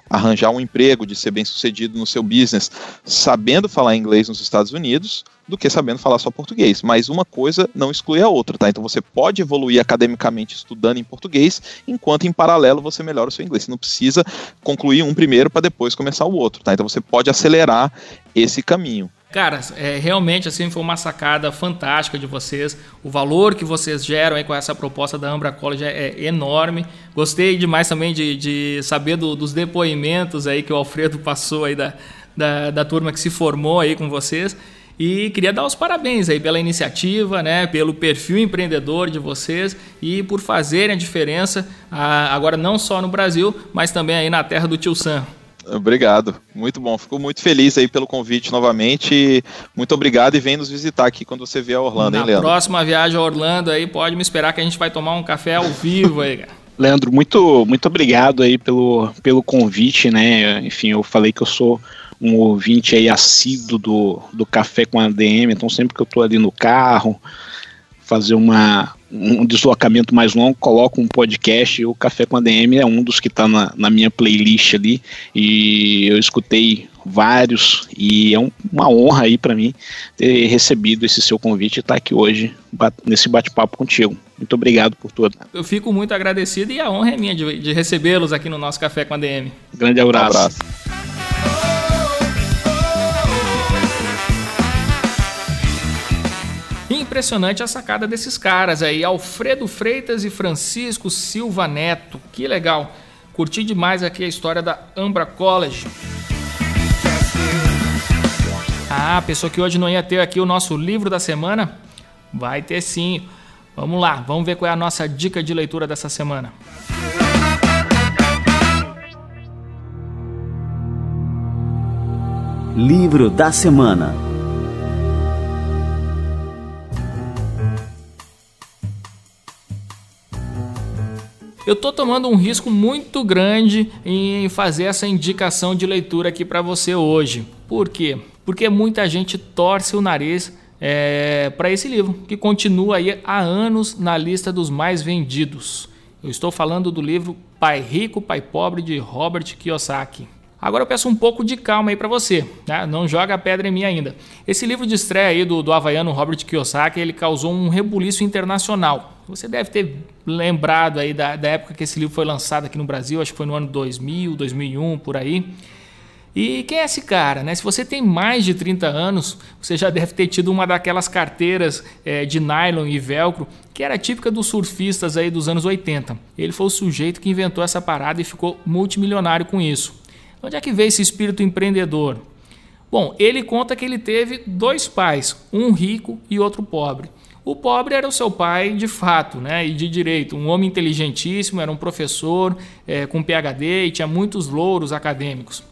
arranjar um emprego, de ser bem sucedido no seu business, sabendo falar inglês nos Estados Unidos, do que sabendo falar só português. Mas uma coisa não exclui a outra, tá? Então você pode evoluir academicamente estudando em português, enquanto em paralelo você melhora o seu inglês. Você não precisa concluir um primeiro para depois começar o outro, tá? Então você pode acelerar esse caminho. Cara, é, realmente assim foi uma sacada fantástica de vocês. O valor que vocês geram com essa proposta da Ambra College é, é enorme. Gostei demais também de, de saber do, dos depoimentos aí que o Alfredo passou aí da, da, da turma que se formou aí com vocês. E queria dar os parabéns aí pela iniciativa, né, pelo perfil empreendedor de vocês e por fazerem a diferença agora não só no Brasil, mas também aí na terra do Tio Sam. Obrigado, muito bom. Fico muito feliz aí pelo convite novamente. Muito obrigado e vem nos visitar aqui quando você vier a Orlando, Na hein, Leandro? próxima viagem a Orlando aí, pode me esperar que a gente vai tomar um café ao vivo aí, cara. Leandro, muito, muito obrigado aí pelo, pelo convite, né? Enfim, eu falei que eu sou um ouvinte aí assíduo do, do Café com a DM, então sempre que eu tô ali no carro, fazer uma, um deslocamento mais longo, coloco um podcast. O Café com a DM é um dos que está na, na, minha playlist ali. E eu escutei vários. E é um, uma honra aí para mim ter recebido esse seu convite e estar tá aqui hoje nesse bate-papo contigo. Muito obrigado por tudo. Eu fico muito agradecido e a honra é minha de, de recebê-los aqui no nosso Café com a DM. Grande abraço. Um abraço. Impressionante a sacada desses caras aí, Alfredo Freitas e Francisco Silva Neto. Que legal. Curti demais aqui a história da Ambra College. Ah, pensou que hoje não ia ter aqui o nosso livro da semana? Vai ter sim. Vamos lá, vamos ver qual é a nossa dica de leitura dessa semana. Livro da semana. Eu estou tomando um risco muito grande em fazer essa indicação de leitura aqui para você hoje. Por quê? Porque muita gente torce o nariz é, para esse livro, que continua aí há anos na lista dos mais vendidos. Eu estou falando do livro Pai Rico, Pai Pobre de Robert Kiyosaki. Agora eu peço um pouco de calma aí para você, né? não joga a pedra em mim ainda. Esse livro de estreia aí do, do havaiano Robert Kiyosaki, ele causou um rebuliço internacional. Você deve ter lembrado aí da, da época que esse livro foi lançado aqui no Brasil, acho que foi no ano 2000, 2001, por aí. E quem é esse cara? Né? Se você tem mais de 30 anos, você já deve ter tido uma daquelas carteiras é, de nylon e velcro que era típica dos surfistas aí dos anos 80. Ele foi o sujeito que inventou essa parada e ficou multimilionário com isso. Onde é que veio esse espírito empreendedor? Bom, ele conta que ele teve dois pais, um rico e outro pobre. O pobre era o seu pai de fato, né, e de direito, um homem inteligentíssimo, era um professor é, com PhD e tinha muitos louros acadêmicos.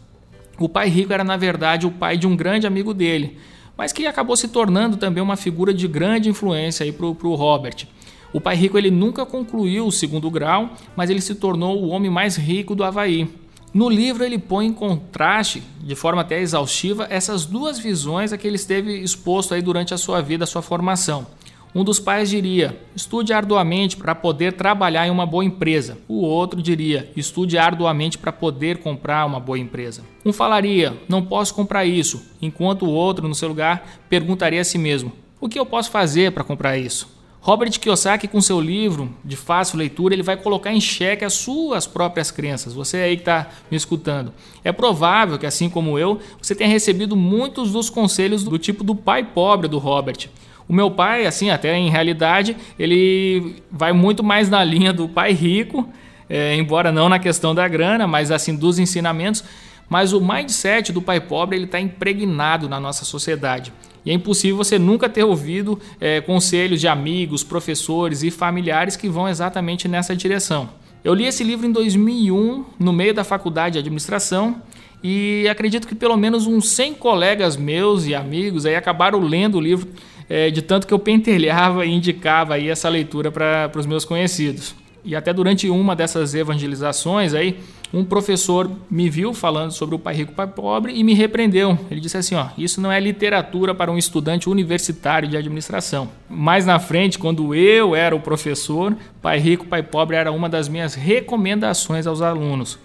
O pai rico era, na verdade, o pai de um grande amigo dele, mas que acabou se tornando também uma figura de grande influência para o Robert. O pai rico ele nunca concluiu o segundo grau, mas ele se tornou o homem mais rico do Havaí. No livro ele põe em contraste, de forma até exaustiva, essas duas visões a que ele esteve exposto aí durante a sua vida, a sua formação. Um dos pais diria: estude arduamente para poder trabalhar em uma boa empresa. O outro diria: estude arduamente para poder comprar uma boa empresa. Um falaria: não posso comprar isso, enquanto o outro, no seu lugar, perguntaria a si mesmo: o que eu posso fazer para comprar isso? Robert Kiyosaki, com seu livro de fácil leitura, ele vai colocar em xeque as suas próprias crenças. Você aí que está me escutando. É provável que, assim como eu, você tenha recebido muitos dos conselhos do tipo do pai pobre do Robert. O meu pai, assim, até em realidade, ele vai muito mais na linha do pai rico, é, embora não na questão da grana, mas assim dos ensinamentos. Mas o mindset do pai pobre ele está impregnado na nossa sociedade. E é impossível você nunca ter ouvido é, conselhos de amigos, professores e familiares que vão exatamente nessa direção. Eu li esse livro em 2001, no meio da faculdade de administração, e acredito que pelo menos uns 100 colegas meus e amigos aí acabaram lendo o livro é, de tanto que eu pentelhava e indicava aí essa leitura para os meus conhecidos. E até durante uma dessas evangelizações aí, um professor me viu falando sobre o pai rico, pai pobre e me repreendeu. Ele disse assim, ó, isso não é literatura para um estudante universitário de administração. Mais na frente, quando eu era o professor, pai rico, pai pobre era uma das minhas recomendações aos alunos.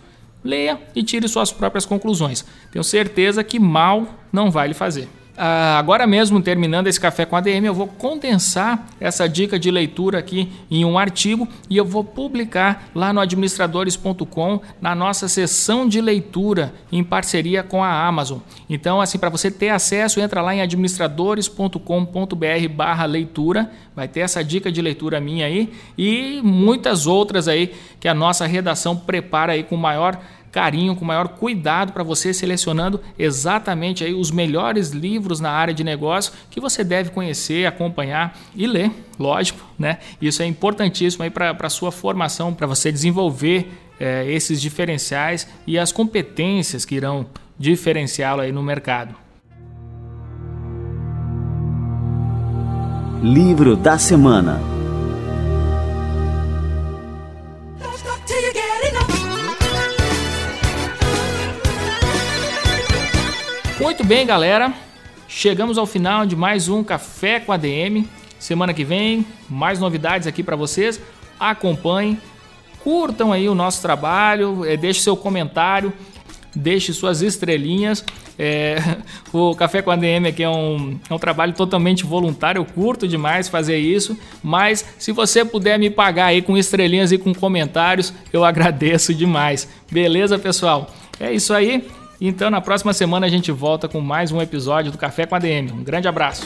Leia e tire suas próprias conclusões. Tenho certeza que mal não vai lhe fazer. Ah, agora mesmo, terminando esse café com ADM, eu vou condensar essa dica de leitura aqui em um artigo e eu vou publicar lá no administradores.com na nossa sessão de leitura em parceria com a Amazon. Então, assim, para você ter acesso, entra lá em administradores.com.br/leitura, vai ter essa dica de leitura minha aí e muitas outras aí que a nossa redação prepara aí com maior carinho, com maior cuidado para você selecionando exatamente aí os melhores livros na área de negócio que você deve conhecer, acompanhar e ler, lógico, né? Isso é importantíssimo aí para a sua formação, para você desenvolver é, esses diferenciais e as competências que irão diferenciá-lo aí no mercado. Livro da semana. Muito bem, galera. Chegamos ao final de mais um Café com a DM. Semana que vem, mais novidades aqui para vocês. Acompanhem, curtam aí o nosso trabalho, é, deixe seu comentário, deixe suas estrelinhas. É, o Café com a DM aqui é um, é um trabalho totalmente voluntário, eu curto demais fazer isso, mas se você puder me pagar aí com estrelinhas e com comentários, eu agradeço demais. Beleza, pessoal? É isso aí. Então, na próxima semana a gente volta com mais um episódio do Café com a DM. Um grande abraço.